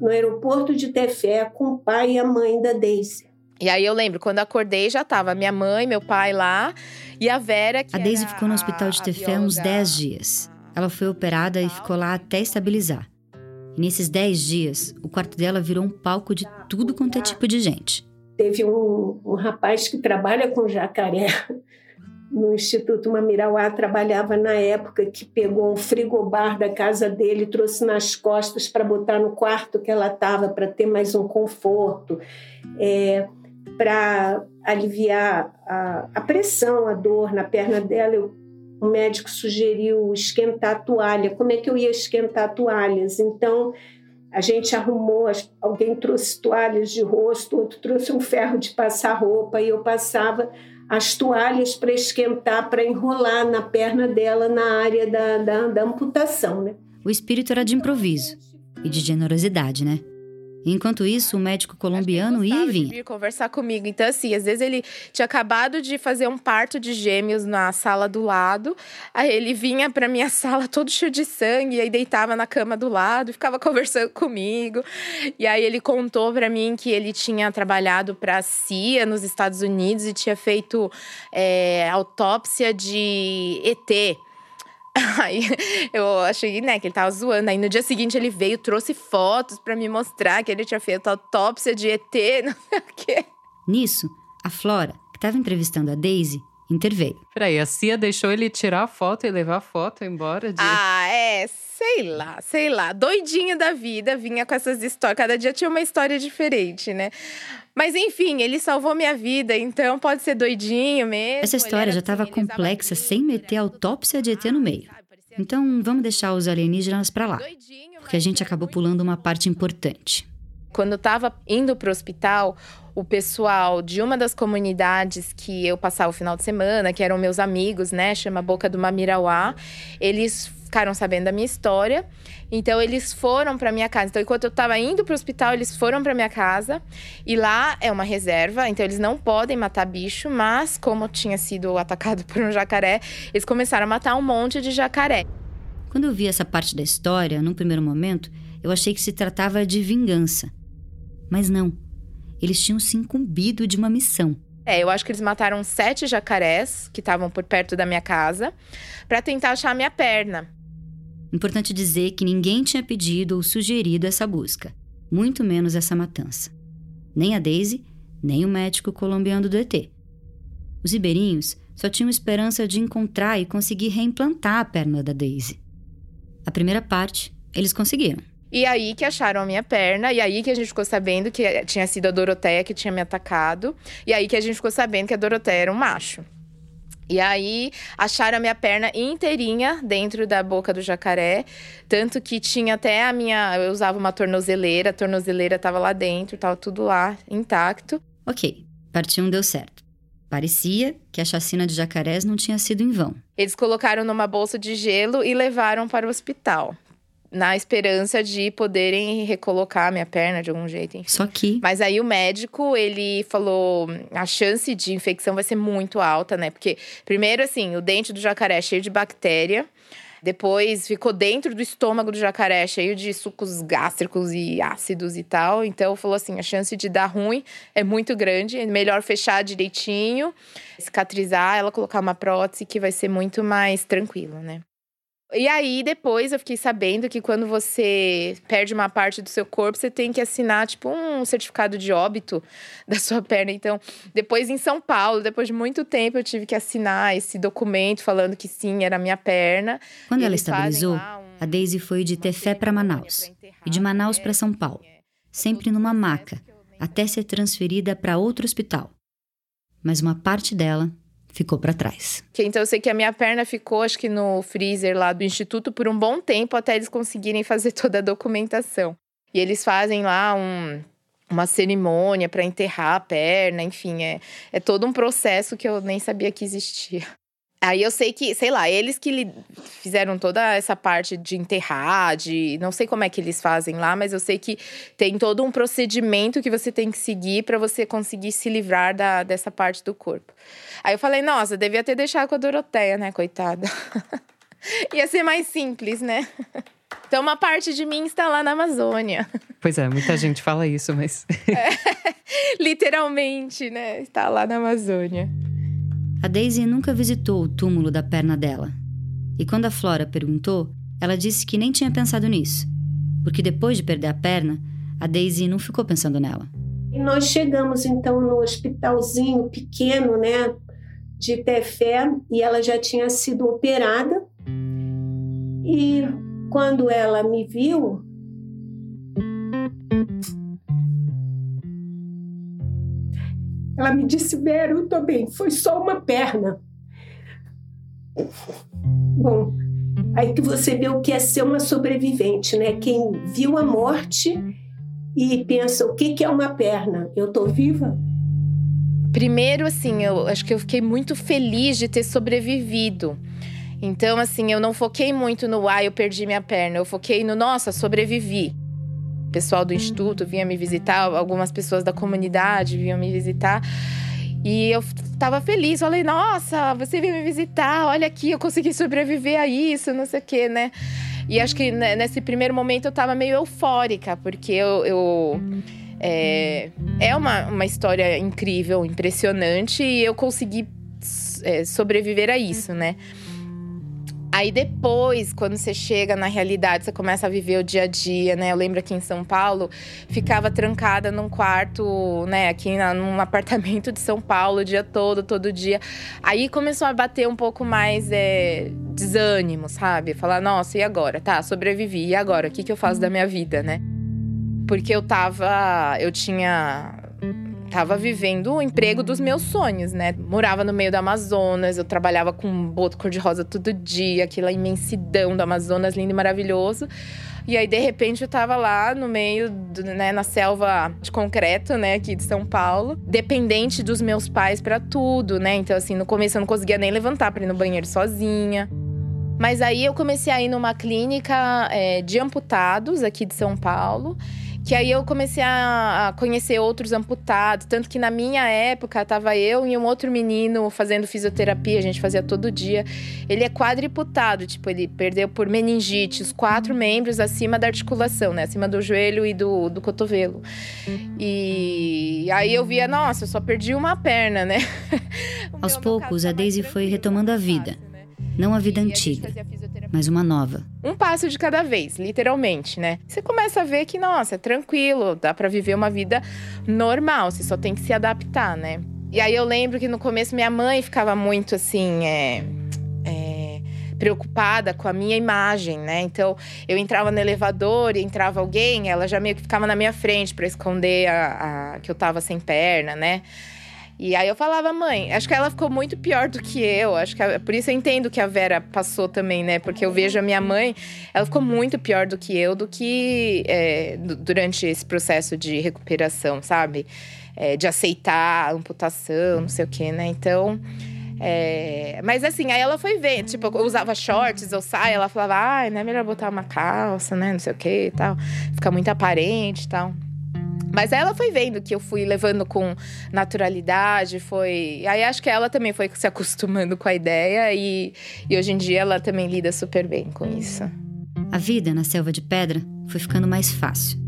no aeroporto de Tefé, com o pai e a mãe da Daisy. E aí eu lembro, quando acordei, já estava minha mãe, meu pai lá e a Vera. Que a Daisy ficou no hospital de Tefé uns 10 dias. Ela foi operada e ficou lá até estabilizar. E nesses 10 dias, o quarto dela virou um palco de tudo quanto é tipo de gente. Teve um, um rapaz que trabalha com jacaré no Instituto Mamirauá, trabalhava na época que pegou um frigobar da casa dele, trouxe nas costas para botar no quarto que ela estava, para ter mais um conforto, é, para aliviar a, a, pressão, a dor na perna dela. Eu, o médico sugeriu esquentar a toalha. Como é que eu ia esquentar toalhas? Então, a gente arrumou, alguém trouxe toalhas de rosto, outro trouxe um ferro de passar roupa e eu passava as toalhas para esquentar, para enrolar na perna dela na área da, da, da amputação. Né? O espírito era de improviso e de generosidade, né? Enquanto isso, o médico colombiano ia vinha. vir conversar comigo. Então, assim, às vezes ele tinha acabado de fazer um parto de gêmeos na sala do lado. Aí ele vinha pra minha sala todo cheio de sangue, e aí deitava na cama do lado e ficava conversando comigo. E aí ele contou para mim que ele tinha trabalhado pra CIA nos Estados Unidos e tinha feito é, autópsia de ET. Aí eu achei, né, que ele tava zoando. Aí no dia seguinte ele veio, trouxe fotos para me mostrar que ele tinha feito autópsia de ET, não sei o quê. Nisso, a Flora, que estava entrevistando a Daisy, interveio. Peraí, a Cia deixou ele tirar a foto e levar a foto embora de. Ah, é, sei lá, sei lá. Doidinho da vida, vinha com essas histórias. Cada dia tinha uma história diferente, né? Mas enfim, ele salvou minha vida, então pode ser doidinho mesmo. Essa história já estava complexa sem meter a autópsia de ET no meio. Então vamos deixar os alienígenas para lá, porque a gente acabou pulando uma parte importante. Quando eu estava indo para o hospital, o pessoal de uma das comunidades que eu passava o final de semana, que eram meus amigos, né, chama Boca do Mamirauá, eles ficaram sabendo da minha história. Então eles foram para minha casa. Então enquanto eu estava indo para o hospital, eles foram para minha casa. E lá é uma reserva, então eles não podem matar bicho, mas como tinha sido atacado por um jacaré, eles começaram a matar um monte de jacaré. Quando eu vi essa parte da história, num primeiro momento, eu achei que se tratava de vingança. Mas não. Eles tinham se incumbido de uma missão. É, eu acho que eles mataram sete jacarés que estavam por perto da minha casa para tentar achar a minha perna. Importante dizer que ninguém tinha pedido ou sugerido essa busca, muito menos essa matança. Nem a Daisy, nem o médico colombiano do ET. Os ribeirinhos só tinham esperança de encontrar e conseguir reimplantar a perna da Daisy. A primeira parte, eles conseguiram. E aí que acharam a minha perna, e aí que a gente ficou sabendo que tinha sido a Doroteia que tinha me atacado, e aí que a gente ficou sabendo que a Doroteia era um macho. E aí acharam a minha perna inteirinha dentro da boca do jacaré, tanto que tinha até a minha, eu usava uma tornozeleira, a tornozeleira estava lá dentro, estava tudo lá intacto. OK, parte 1 deu certo. Parecia que a chacina de jacarés não tinha sido em vão. Eles colocaram numa bolsa de gelo e levaram para o hospital na esperança de poderem recolocar a minha perna de algum jeito. Enfim. Só que. Mas aí o médico, ele falou: a chance de infecção vai ser muito alta, né? Porque, primeiro, assim, o dente do jacaré é cheio de bactéria. Depois ficou dentro do estômago do jacaré, cheio de sucos gástricos e ácidos e tal. Então falou assim: a chance de dar ruim é muito grande. É melhor fechar direitinho, cicatrizar, ela colocar uma prótese que vai ser muito mais tranquilo, né? E aí, depois eu fiquei sabendo que quando você perde uma parte do seu corpo, você tem que assinar, tipo, um certificado de óbito da sua perna. Então, depois em São Paulo, depois de muito tempo, eu tive que assinar esse documento falando que sim, era a minha perna. Quando ela estabilizou, um, a Daisy foi de Tefé para Manaus e de Manaus para São Paulo, sempre numa maca, até ser transferida para outro hospital. Mas uma parte dela ficou para trás. Então eu sei que a minha perna ficou, acho que no freezer lá do instituto por um bom tempo até eles conseguirem fazer toda a documentação. E eles fazem lá um, uma cerimônia para enterrar a perna, enfim, é, é todo um processo que eu nem sabia que existia. Aí eu sei que, sei lá, eles que fizeram toda essa parte de enterrar, de. Não sei como é que eles fazem lá, mas eu sei que tem todo um procedimento que você tem que seguir para você conseguir se livrar da, dessa parte do corpo. Aí eu falei, nossa, devia ter deixado com a Doroteia, né, coitada. Ia ser mais simples, né? Então, uma parte de mim está lá na Amazônia. Pois é, muita gente fala isso, mas. é, literalmente, né? Está lá na Amazônia. A Daisy nunca visitou o túmulo da perna dela. E quando a Flora perguntou, ela disse que nem tinha pensado nisso, porque depois de perder a perna, a Daisy não ficou pensando nela. E nós chegamos então no hospitalzinho pequeno, né, de Tefé, e ela já tinha sido operada. E quando ela me viu, Ela me disse, Vera, eu tô bem, foi só uma perna. Bom, aí que você vê o que é ser uma sobrevivente, né? Quem viu a morte e pensa, o que, que é uma perna? Eu tô viva? Primeiro, assim, eu acho que eu fiquei muito feliz de ter sobrevivido. Então, assim, eu não foquei muito no ah, eu perdi minha perna. Eu foquei no nossa, sobrevivi pessoal do instituto vinha me visitar, algumas pessoas da comunidade vinham me visitar. E eu tava feliz, falei, nossa, você veio me visitar, olha aqui, eu consegui sobreviver a isso, não sei o quê, né? E acho que nesse primeiro momento eu tava meio eufórica, porque eu. eu é, é uma, uma história incrível, impressionante, e eu consegui é, sobreviver a isso, né? Aí depois, quando você chega na realidade, você começa a viver o dia a dia, né? Eu lembro aqui em São Paulo, ficava trancada num quarto, né? Aqui na, num apartamento de São Paulo o dia todo, todo dia. Aí começou a bater um pouco mais é, desânimo, sabe? Falar, nossa, e agora? Tá, sobrevivi, e agora? O que, que eu faço da minha vida, né? Porque eu tava. Eu tinha tava vivendo o emprego dos meus sonhos, né? Morava no meio do Amazonas, eu trabalhava com um boto cor-de-rosa todo dia, aquela imensidão do Amazonas lindo e maravilhoso. E aí, de repente, eu tava lá no meio, do, né, na selva de concreto, né, aqui de São Paulo, dependente dos meus pais para tudo, né? Então, assim, no começo eu não conseguia nem levantar pra ir no banheiro sozinha. Mas aí eu comecei a ir numa clínica é, de amputados aqui de São Paulo. Que aí eu comecei a, conhecer outros amputados. Tanto que na minha época, tava eu e um outro menino fazendo fisioterapia, a gente fazia todo dia. Ele é quadriputado, tipo, ele perdeu por meningite os quatro membros acima da articulação, né? Acima do joelho e do, do cotovelo. E aí eu via, nossa, eu só perdi uma perna, né? Aos poucos, a Daisy foi retomando a vida. Não a vida antiga, mas uma nova. Um passo de cada vez, literalmente, né? Você começa a ver que, nossa, é tranquilo, dá para viver uma vida normal, você só tem que se adaptar, né? E aí eu lembro que no começo minha mãe ficava muito assim, é, é, preocupada com a minha imagem, né? Então eu entrava no elevador e entrava alguém, ela já meio que ficava na minha frente para esconder a, a, que eu tava sem perna, né? E aí eu falava, mãe, acho que ela ficou muito pior do que eu. Acho que a, por isso eu entendo que a Vera passou também, né? Porque eu vejo a minha mãe, ela ficou muito pior do que eu, do que é, durante esse processo de recuperação, sabe? É, de aceitar amputação, não sei o quê, né? Então. É, mas assim, aí ela foi ver, tipo, eu usava shorts ou saia, ela falava, ai, não é melhor botar uma calça, né? Não sei o que e tal. Fica muito aparente e tal. Mas ela foi vendo que eu fui levando com naturalidade, foi. Aí acho que ela também foi se acostumando com a ideia e, e hoje em dia ela também lida super bem com isso. A vida na selva de pedra foi ficando mais fácil.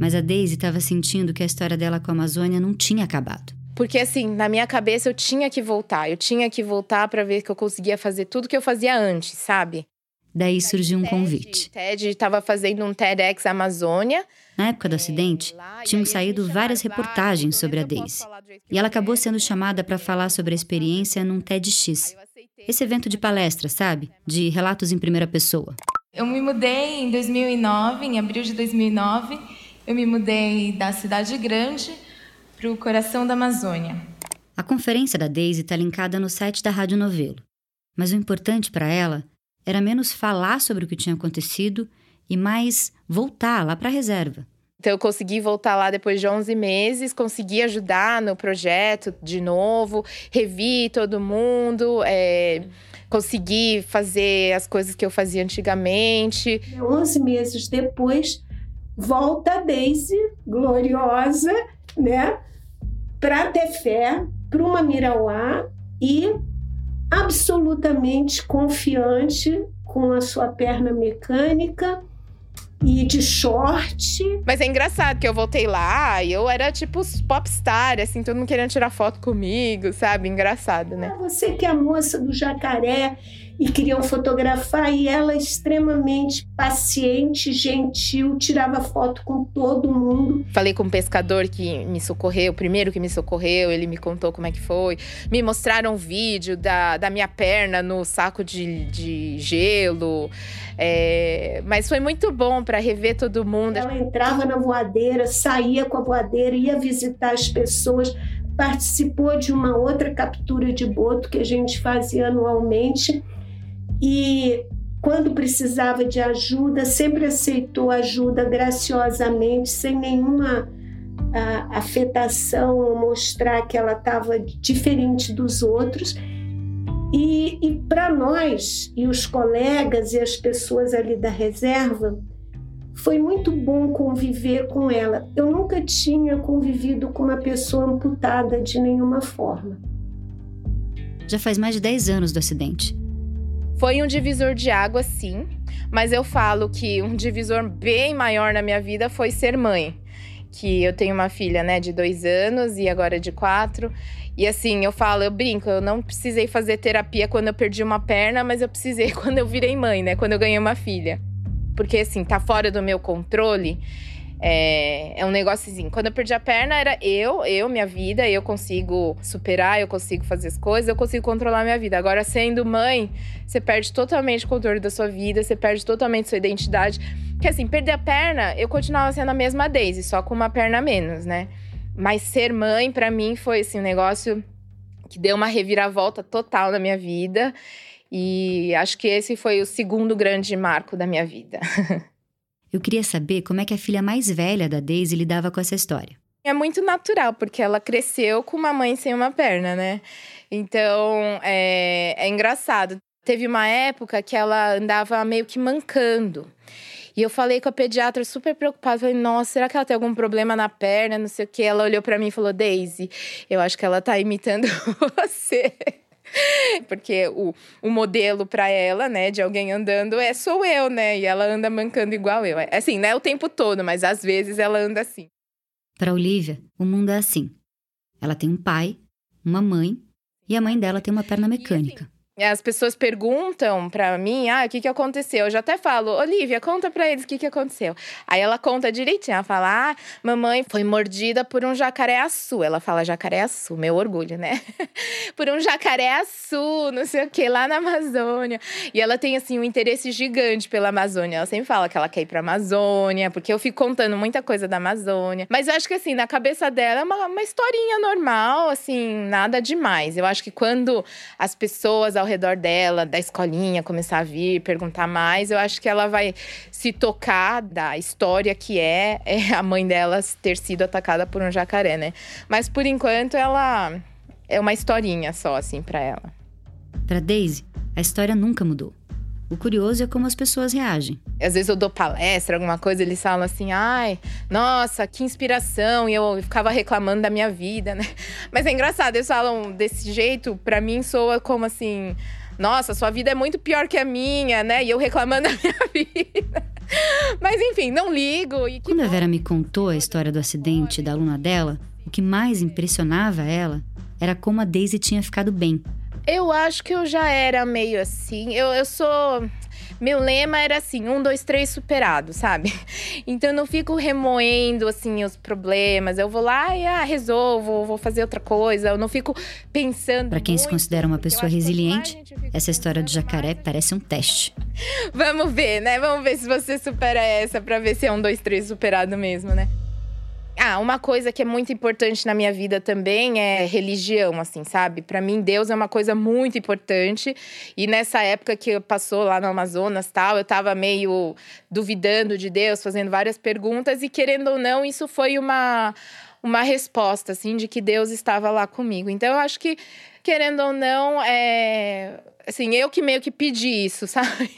Mas a Daisy estava sentindo que a história dela com a Amazônia não tinha acabado. Porque assim, na minha cabeça eu tinha que voltar, eu tinha que voltar para ver que eu conseguia fazer tudo que eu fazia antes, sabe? Daí surgiu um convite. Ted estava fazendo um TEDx Amazônia na época do acidente, tinham saído várias reportagens sobre a Daisy. E ela acabou sendo chamada para falar sobre a experiência num TEDx. Esse evento de palestra, sabe? De relatos em primeira pessoa. Eu me mudei em 2009, em abril de 2009. Eu me mudei da cidade grande para o coração da Amazônia. A conferência da Daisy está linkada no site da Rádio Novelo. Mas o importante para ela era menos falar sobre o que tinha acontecido e mais voltar lá para a reserva. Então, eu consegui voltar lá depois de 11 meses, consegui ajudar no projeto de novo, revi todo mundo, é, consegui fazer as coisas que eu fazia antigamente. 11 meses depois, volta a Daisy, gloriosa, né, para ter fé, para uma Mirauá e absolutamente confiante com a sua perna mecânica e de short. Mas é engraçado que eu voltei lá e eu era tipo popstar, assim, todo mundo querendo tirar foto comigo, sabe? Engraçado, né? Você que é a moça do jacaré e queriam fotografar e ela extremamente paciente, gentil, tirava foto com todo mundo. Falei com um pescador que me socorreu, o primeiro que me socorreu, ele me contou como é que foi. Me mostraram um vídeo da, da minha perna no saco de, de gelo. É, mas foi muito bom para rever todo mundo. Ela entrava na voadeira, saía com a voadeira, ia visitar as pessoas participou de uma outra captura de boto que a gente fazia anualmente e quando precisava de ajuda, sempre aceitou ajuda graciosamente, sem nenhuma a, afetação, mostrar que ela estava diferente dos outros. E, e para nós, e os colegas e as pessoas ali da reserva, foi muito bom conviver com ela. Eu nunca tinha convivido com uma pessoa amputada de nenhuma forma. Já faz mais de 10 anos do acidente. Foi um divisor de água, sim, mas eu falo que um divisor bem maior na minha vida foi ser mãe. Que eu tenho uma filha, né, de dois anos e agora de quatro. E assim, eu falo, eu brinco, eu não precisei fazer terapia quando eu perdi uma perna, mas eu precisei quando eu virei mãe, né? Quando eu ganhei uma filha. Porque assim, tá fora do meu controle. É, é um negócio assim. Quando eu perdi a perna, era eu, eu, minha vida, eu consigo superar, eu consigo fazer as coisas, eu consigo controlar minha vida. Agora, sendo mãe, você perde totalmente o controle da sua vida, você perde totalmente sua identidade. Porque assim, perder a perna, eu continuava sendo a mesma Daisy, só com uma perna a menos, né? Mas ser mãe, para mim, foi assim, um negócio que deu uma reviravolta total na minha vida. E acho que esse foi o segundo grande marco da minha vida. Eu queria saber como é que a filha mais velha da Daisy lidava com essa história. É muito natural, porque ela cresceu com uma mãe sem uma perna, né? Então, é, é engraçado. teve uma época que ela andava meio que mancando. E eu falei com a pediatra super preocupada, falei: "Nossa, será que ela tem algum problema na perna, não sei o quê?". Ela olhou para mim e falou: "Daisy, eu acho que ela tá imitando você". Porque o, o modelo para ela, né, de alguém andando é sou eu, né? E ela anda mancando igual eu. É assim, não é o tempo todo, mas às vezes ela anda assim. Para Olivia, o mundo é assim. Ela tem um pai, uma mãe, e a mãe dela tem uma perna mecânica. As pessoas perguntam pra mim, ah, o que que aconteceu? Eu já até falo, Olivia, conta pra eles o que que aconteceu. Aí ela conta direitinho, ela fala, ah, mamãe foi mordida por um jacaré-açu. Ela fala jacaré-açu, meu orgulho, né? por um jacaré-açu, não sei o que, lá na Amazônia. E ela tem, assim, um interesse gigante pela Amazônia. Ela sempre fala que ela quer ir pra Amazônia, porque eu fico contando muita coisa da Amazônia. Mas eu acho que, assim, na cabeça dela é uma, uma historinha normal, assim, nada demais. Eu acho que quando as pessoas ao redor dela, da escolinha, começar a vir, perguntar mais, eu acho que ela vai se tocar da história que é, é a mãe dela ter sido atacada por um jacaré, né? Mas por enquanto ela é uma historinha só, assim, para ela. Para Daisy, a história nunca mudou. O curioso é como as pessoas reagem. Às vezes eu dou palestra, alguma coisa, eles falam assim: ai, nossa, que inspiração. E eu ficava reclamando da minha vida, né? Mas é engraçado, eles falam desse jeito, para mim soa como assim: nossa, sua vida é muito pior que a minha, né? E eu reclamando da minha vida. Mas enfim, não ligo. E Quando a Vera me contou a história do acidente da aluna dela, o que mais impressionava ela era como a Daisy tinha ficado bem. Eu acho que eu já era meio assim. Eu, eu sou. Meu lema era assim: um, dois, três, superado, sabe? Então eu não fico remoendo, assim, os problemas. Eu vou lá e ah, resolvo, vou fazer outra coisa. Eu não fico pensando. Para quem muito, se considera uma pessoa resiliente, essa história do jacaré parece um teste. Vamos ver, né? Vamos ver se você supera essa, pra ver se é um, dois, três, superado mesmo, né? Ah, uma coisa que é muito importante na minha vida também é religião, assim, sabe? Para mim, Deus é uma coisa muito importante. E nessa época que passou lá no Amazonas, tal, eu tava meio duvidando de Deus, fazendo várias perguntas e querendo ou não, isso foi uma uma resposta, assim, de que Deus estava lá comigo. Então, eu acho que, querendo ou não, é. Assim, eu que meio que pedi isso, sabe?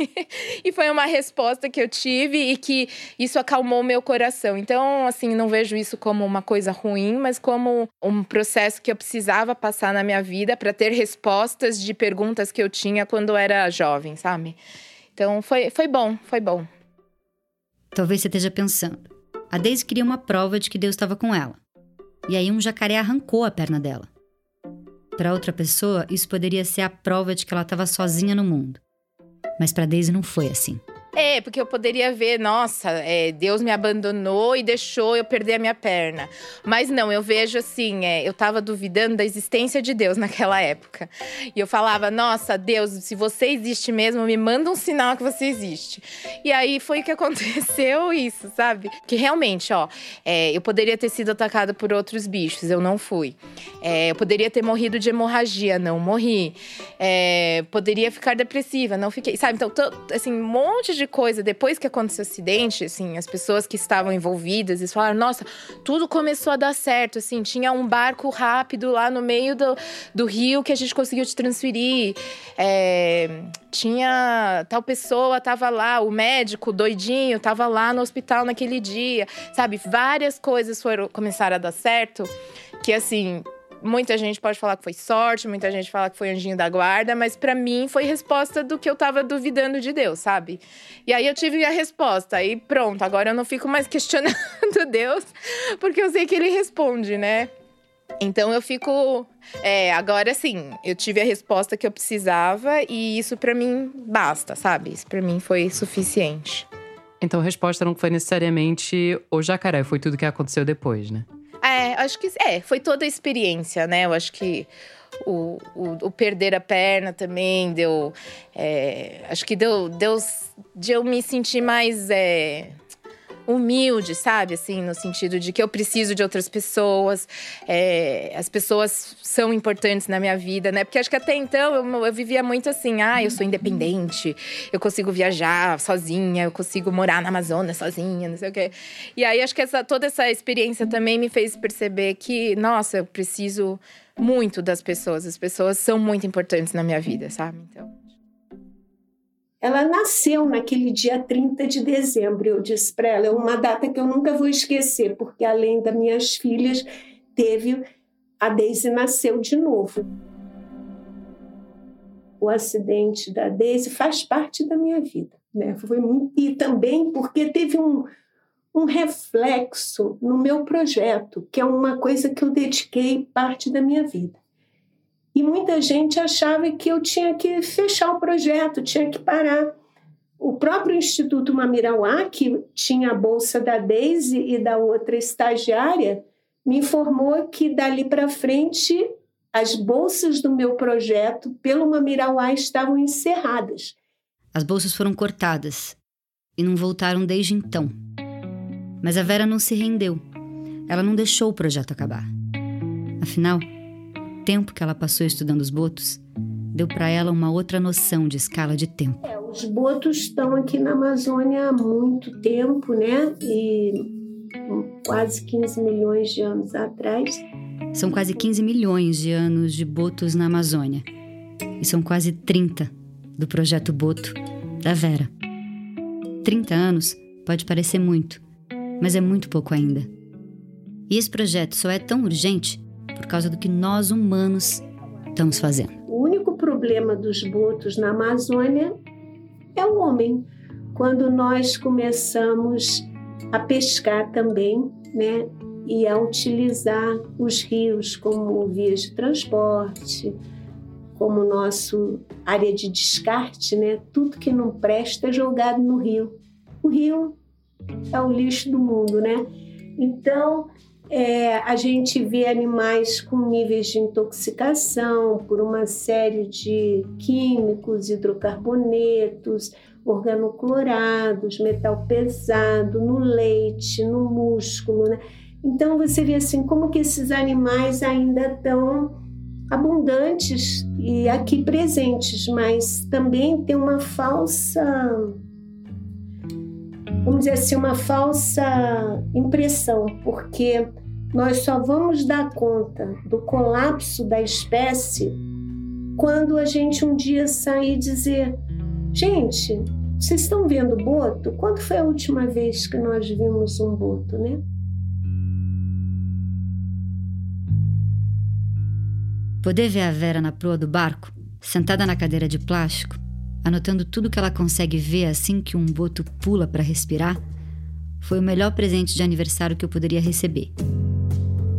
e foi uma resposta que eu tive e que isso acalmou meu coração. Então, assim, não vejo isso como uma coisa ruim, mas como um processo que eu precisava passar na minha vida para ter respostas de perguntas que eu tinha quando eu era jovem, sabe? Então, foi, foi bom, foi bom. Talvez você esteja pensando. A Daisy queria uma prova de que Deus estava com ela. E aí um jacaré arrancou a perna dela. Para outra pessoa, isso poderia ser a prova de que ela estava sozinha no mundo. Mas para Daisy não foi assim. É, porque eu poderia ver, nossa, é, Deus me abandonou e deixou eu perder a minha perna. Mas não, eu vejo assim, é, eu tava duvidando da existência de Deus naquela época. E eu falava, nossa, Deus, se você existe mesmo, me manda um sinal que você existe. E aí foi que aconteceu isso, sabe? Que realmente, ó, é, eu poderia ter sido atacada por outros bichos, eu não fui. É, eu poderia ter morrido de hemorragia, não morri. É, poderia ficar depressiva, não fiquei, sabe? Então, assim, um monte de de coisa. Depois que aconteceu o acidente, assim, as pessoas que estavam envolvidas, eles falaram: nossa, tudo começou a dar certo. Assim, tinha um barco rápido lá no meio do, do rio que a gente conseguiu te transferir. É, tinha tal pessoa tava lá, o médico doidinho tava lá no hospital naquele dia, sabe? Várias coisas foram começaram a dar certo, que assim, Muita gente pode falar que foi sorte, muita gente fala que foi anjinho da guarda, mas para mim foi resposta do que eu tava duvidando de Deus, sabe? E aí eu tive a resposta, aí pronto, agora eu não fico mais questionando Deus, porque eu sei que ele responde, né? Então eu fico. É, agora sim, eu tive a resposta que eu precisava e isso para mim basta, sabe? Isso para mim foi suficiente. Então a resposta não foi necessariamente o jacaré, foi tudo que aconteceu depois, né? É, acho que é, foi toda a experiência, né? Eu acho que o, o, o perder a perna também deu. É, acho que deu, deu de eu me sentir mais. É, humilde, sabe? Assim, no sentido de que eu preciso de outras pessoas, é, as pessoas são importantes na minha vida, né? Porque acho que até então eu, eu, vivia muito assim, ah, eu sou independente, eu consigo viajar sozinha, eu consigo morar na Amazônia sozinha, não sei o quê. E aí acho que essa, toda essa experiência também me fez perceber que, nossa, eu preciso muito das pessoas, as pessoas são muito importantes na minha vida, sabe? Então. Ela nasceu naquele dia 30 de dezembro. Eu disse para ela, é uma data que eu nunca vou esquecer, porque além das minhas filhas, teve a Daisy nasceu de novo. O acidente da Daisy faz parte da minha vida, né? Foi muito... e também porque teve um um reflexo no meu projeto, que é uma coisa que eu dediquei parte da minha vida. E muita gente achava que eu tinha que fechar o projeto, tinha que parar. O próprio Instituto Mamirauá, que tinha a bolsa da Daisy e da outra estagiária, me informou que dali para frente as bolsas do meu projeto pelo Mamirauá estavam encerradas. As bolsas foram cortadas e não voltaram desde então. Mas a Vera não se rendeu. Ela não deixou o projeto acabar. Afinal, tempo que ela passou estudando os botos deu para ela uma outra noção de escala de tempo. É, os botos estão aqui na Amazônia há muito tempo, né? E quase 15 milhões de anos atrás. São quase 15 milhões de anos de botos na Amazônia. E são quase 30 do projeto Boto da Vera. 30 anos pode parecer muito, mas é muito pouco ainda. E esse projeto só é tão urgente por causa do que nós humanos estamos fazendo. O único problema dos botos na Amazônia é o homem. Quando nós começamos a pescar também, né? E a utilizar os rios como vias de transporte, como nosso área de descarte, né? Tudo que não presta é jogado no rio. O rio é o lixo do mundo, né? Então, é, a gente vê animais com níveis de intoxicação por uma série de químicos, hidrocarbonetos, organoclorados, metal pesado no leite, no músculo, né? Então você vê assim como que esses animais ainda estão abundantes e aqui presentes, mas também tem uma falsa vamos dizer assim, uma falsa impressão, porque nós só vamos dar conta do colapso da espécie quando a gente um dia sair e dizer: gente, vocês estão vendo boto? Quando foi a última vez que nós vimos um boto, né? Poder ver a Vera na proa do barco, sentada na cadeira de plástico, anotando tudo que ela consegue ver assim que um boto pula para respirar, foi o melhor presente de aniversário que eu poderia receber.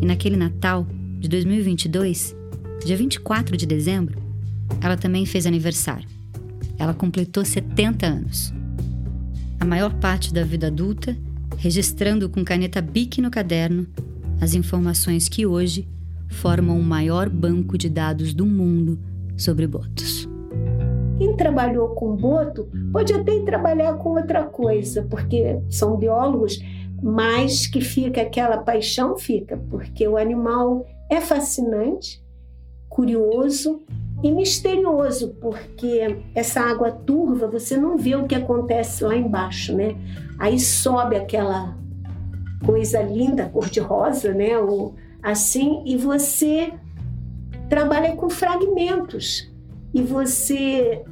E naquele Natal de 2022, dia 24 de dezembro, ela também fez aniversário. Ela completou 70 anos. A maior parte da vida adulta registrando com caneta Bic no caderno as informações que hoje formam o maior banco de dados do mundo sobre botos. Quem trabalhou com boto pode até trabalhar com outra coisa, porque são biólogos, mas que fica aquela paixão fica, porque o animal é fascinante, curioso e misterioso, porque essa água turva, você não vê o que acontece lá embaixo, né? Aí sobe aquela coisa linda, cor-de-rosa, né? Ou assim, e você trabalha com fragmentos e você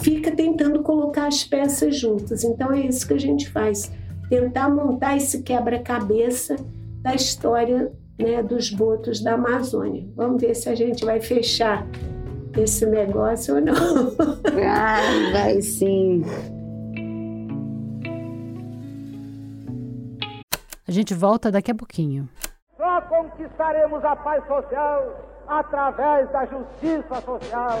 fica tentando colocar as peças juntas. Então é isso que a gente faz, tentar montar esse quebra-cabeça da história né, dos botos da Amazônia. Vamos ver se a gente vai fechar esse negócio ou não. Ah, vai sim. A gente volta daqui a pouquinho. Só conquistaremos a paz social através da justiça social.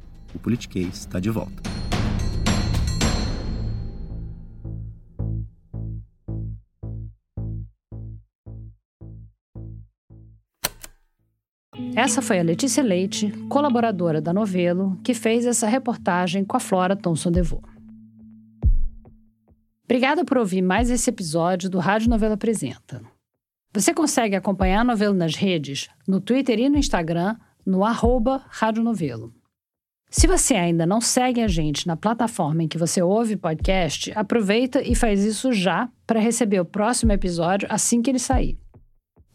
o Politiquês está de volta. Essa foi a Letícia Leite, colaboradora da Novelo, que fez essa reportagem com a Flora Thomson Devô. Obrigada por ouvir mais esse episódio do Rádio Novela Apresenta. Você consegue acompanhar a novela nas redes, no Twitter e no Instagram, no arroba Rádio Novelo. Se você ainda não segue a gente na plataforma em que você ouve podcast, aproveita e faz isso já para receber o próximo episódio assim que ele sair.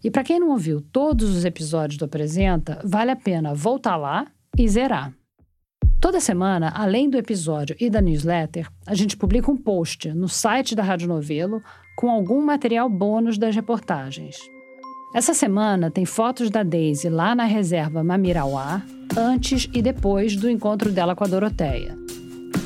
E para quem não ouviu todos os episódios do Apresenta, vale a pena voltar lá e zerar. Toda semana, além do episódio e da newsletter, a gente publica um post no site da Rádio Novelo com algum material bônus das reportagens. Essa semana tem fotos da Daisy lá na reserva Mamirauá, antes e depois do encontro dela com a Doroteia.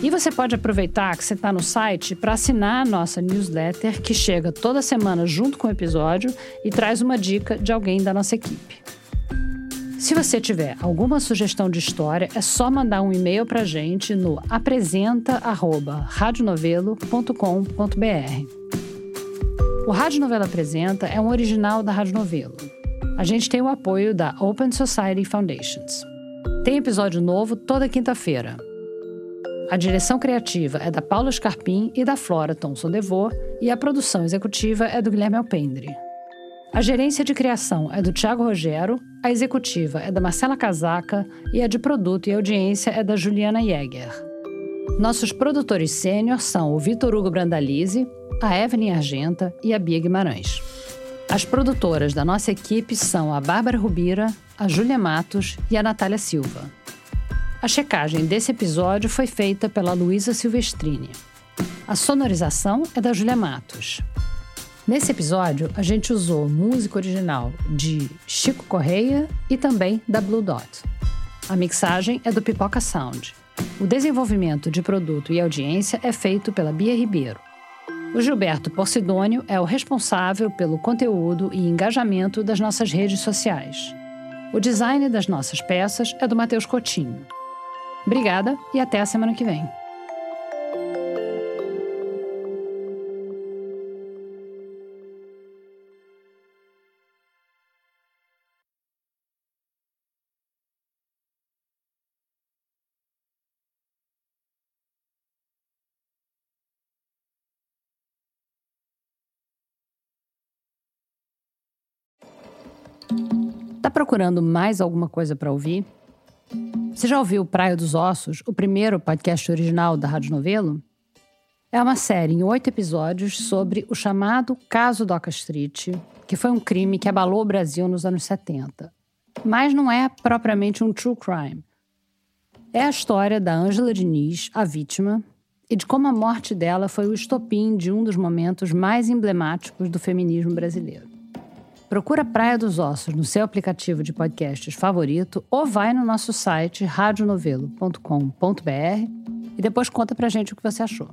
E você pode aproveitar que você está no site para assinar a nossa newsletter, que chega toda semana junto com o episódio e traz uma dica de alguém da nossa equipe. Se você tiver alguma sugestão de história, é só mandar um e-mail para a gente no apresenta@radionovelo.com.br. O Rádio Novela Apresenta é um original da Rádio Novelo. A gente tem o apoio da Open Society Foundations. Tem episódio novo toda quinta-feira. A direção criativa é da Paula Scarpim e da Flora Thomson Devor, e a produção executiva é do Guilherme Alpendre. A gerência de criação é do Tiago Rogero, a executiva é da Marcela Casaca e a de produto e audiência é da Juliana Jäger. Nossos produtores sênior são o Vitor Hugo Brandalize, a Evelyn Argenta e a Bia Guimarães. As produtoras da nossa equipe são a Bárbara Rubira, a Júlia Matos e a Natália Silva. A checagem desse episódio foi feita pela Luísa Silvestrini. A sonorização é da Julia Matos. Nesse episódio, a gente usou música original de Chico Correia e também da Blue Dot. A mixagem é do Pipoca Sound. O desenvolvimento de produto e audiência é feito pela Bia Ribeiro. O Gilberto Porcidônio é o responsável pelo conteúdo e engajamento das nossas redes sociais. O design das nossas peças é do Matheus Coutinho. Obrigada e até a semana que vem. Tá procurando mais alguma coisa para ouvir? Você já ouviu Praia dos Ossos, o primeiro podcast original da Rádio Novelo? É uma série em oito episódios sobre o chamado Caso Doca Street, que foi um crime que abalou o Brasil nos anos 70. Mas não é propriamente um true crime. É a história da Ângela Diniz, a vítima, e de como a morte dela foi o estopim de um dos momentos mais emblemáticos do feminismo brasileiro. Procura Praia dos Ossos no seu aplicativo de podcasts favorito ou vai no nosso site radionovelo.com.br e depois conta pra gente o que você achou.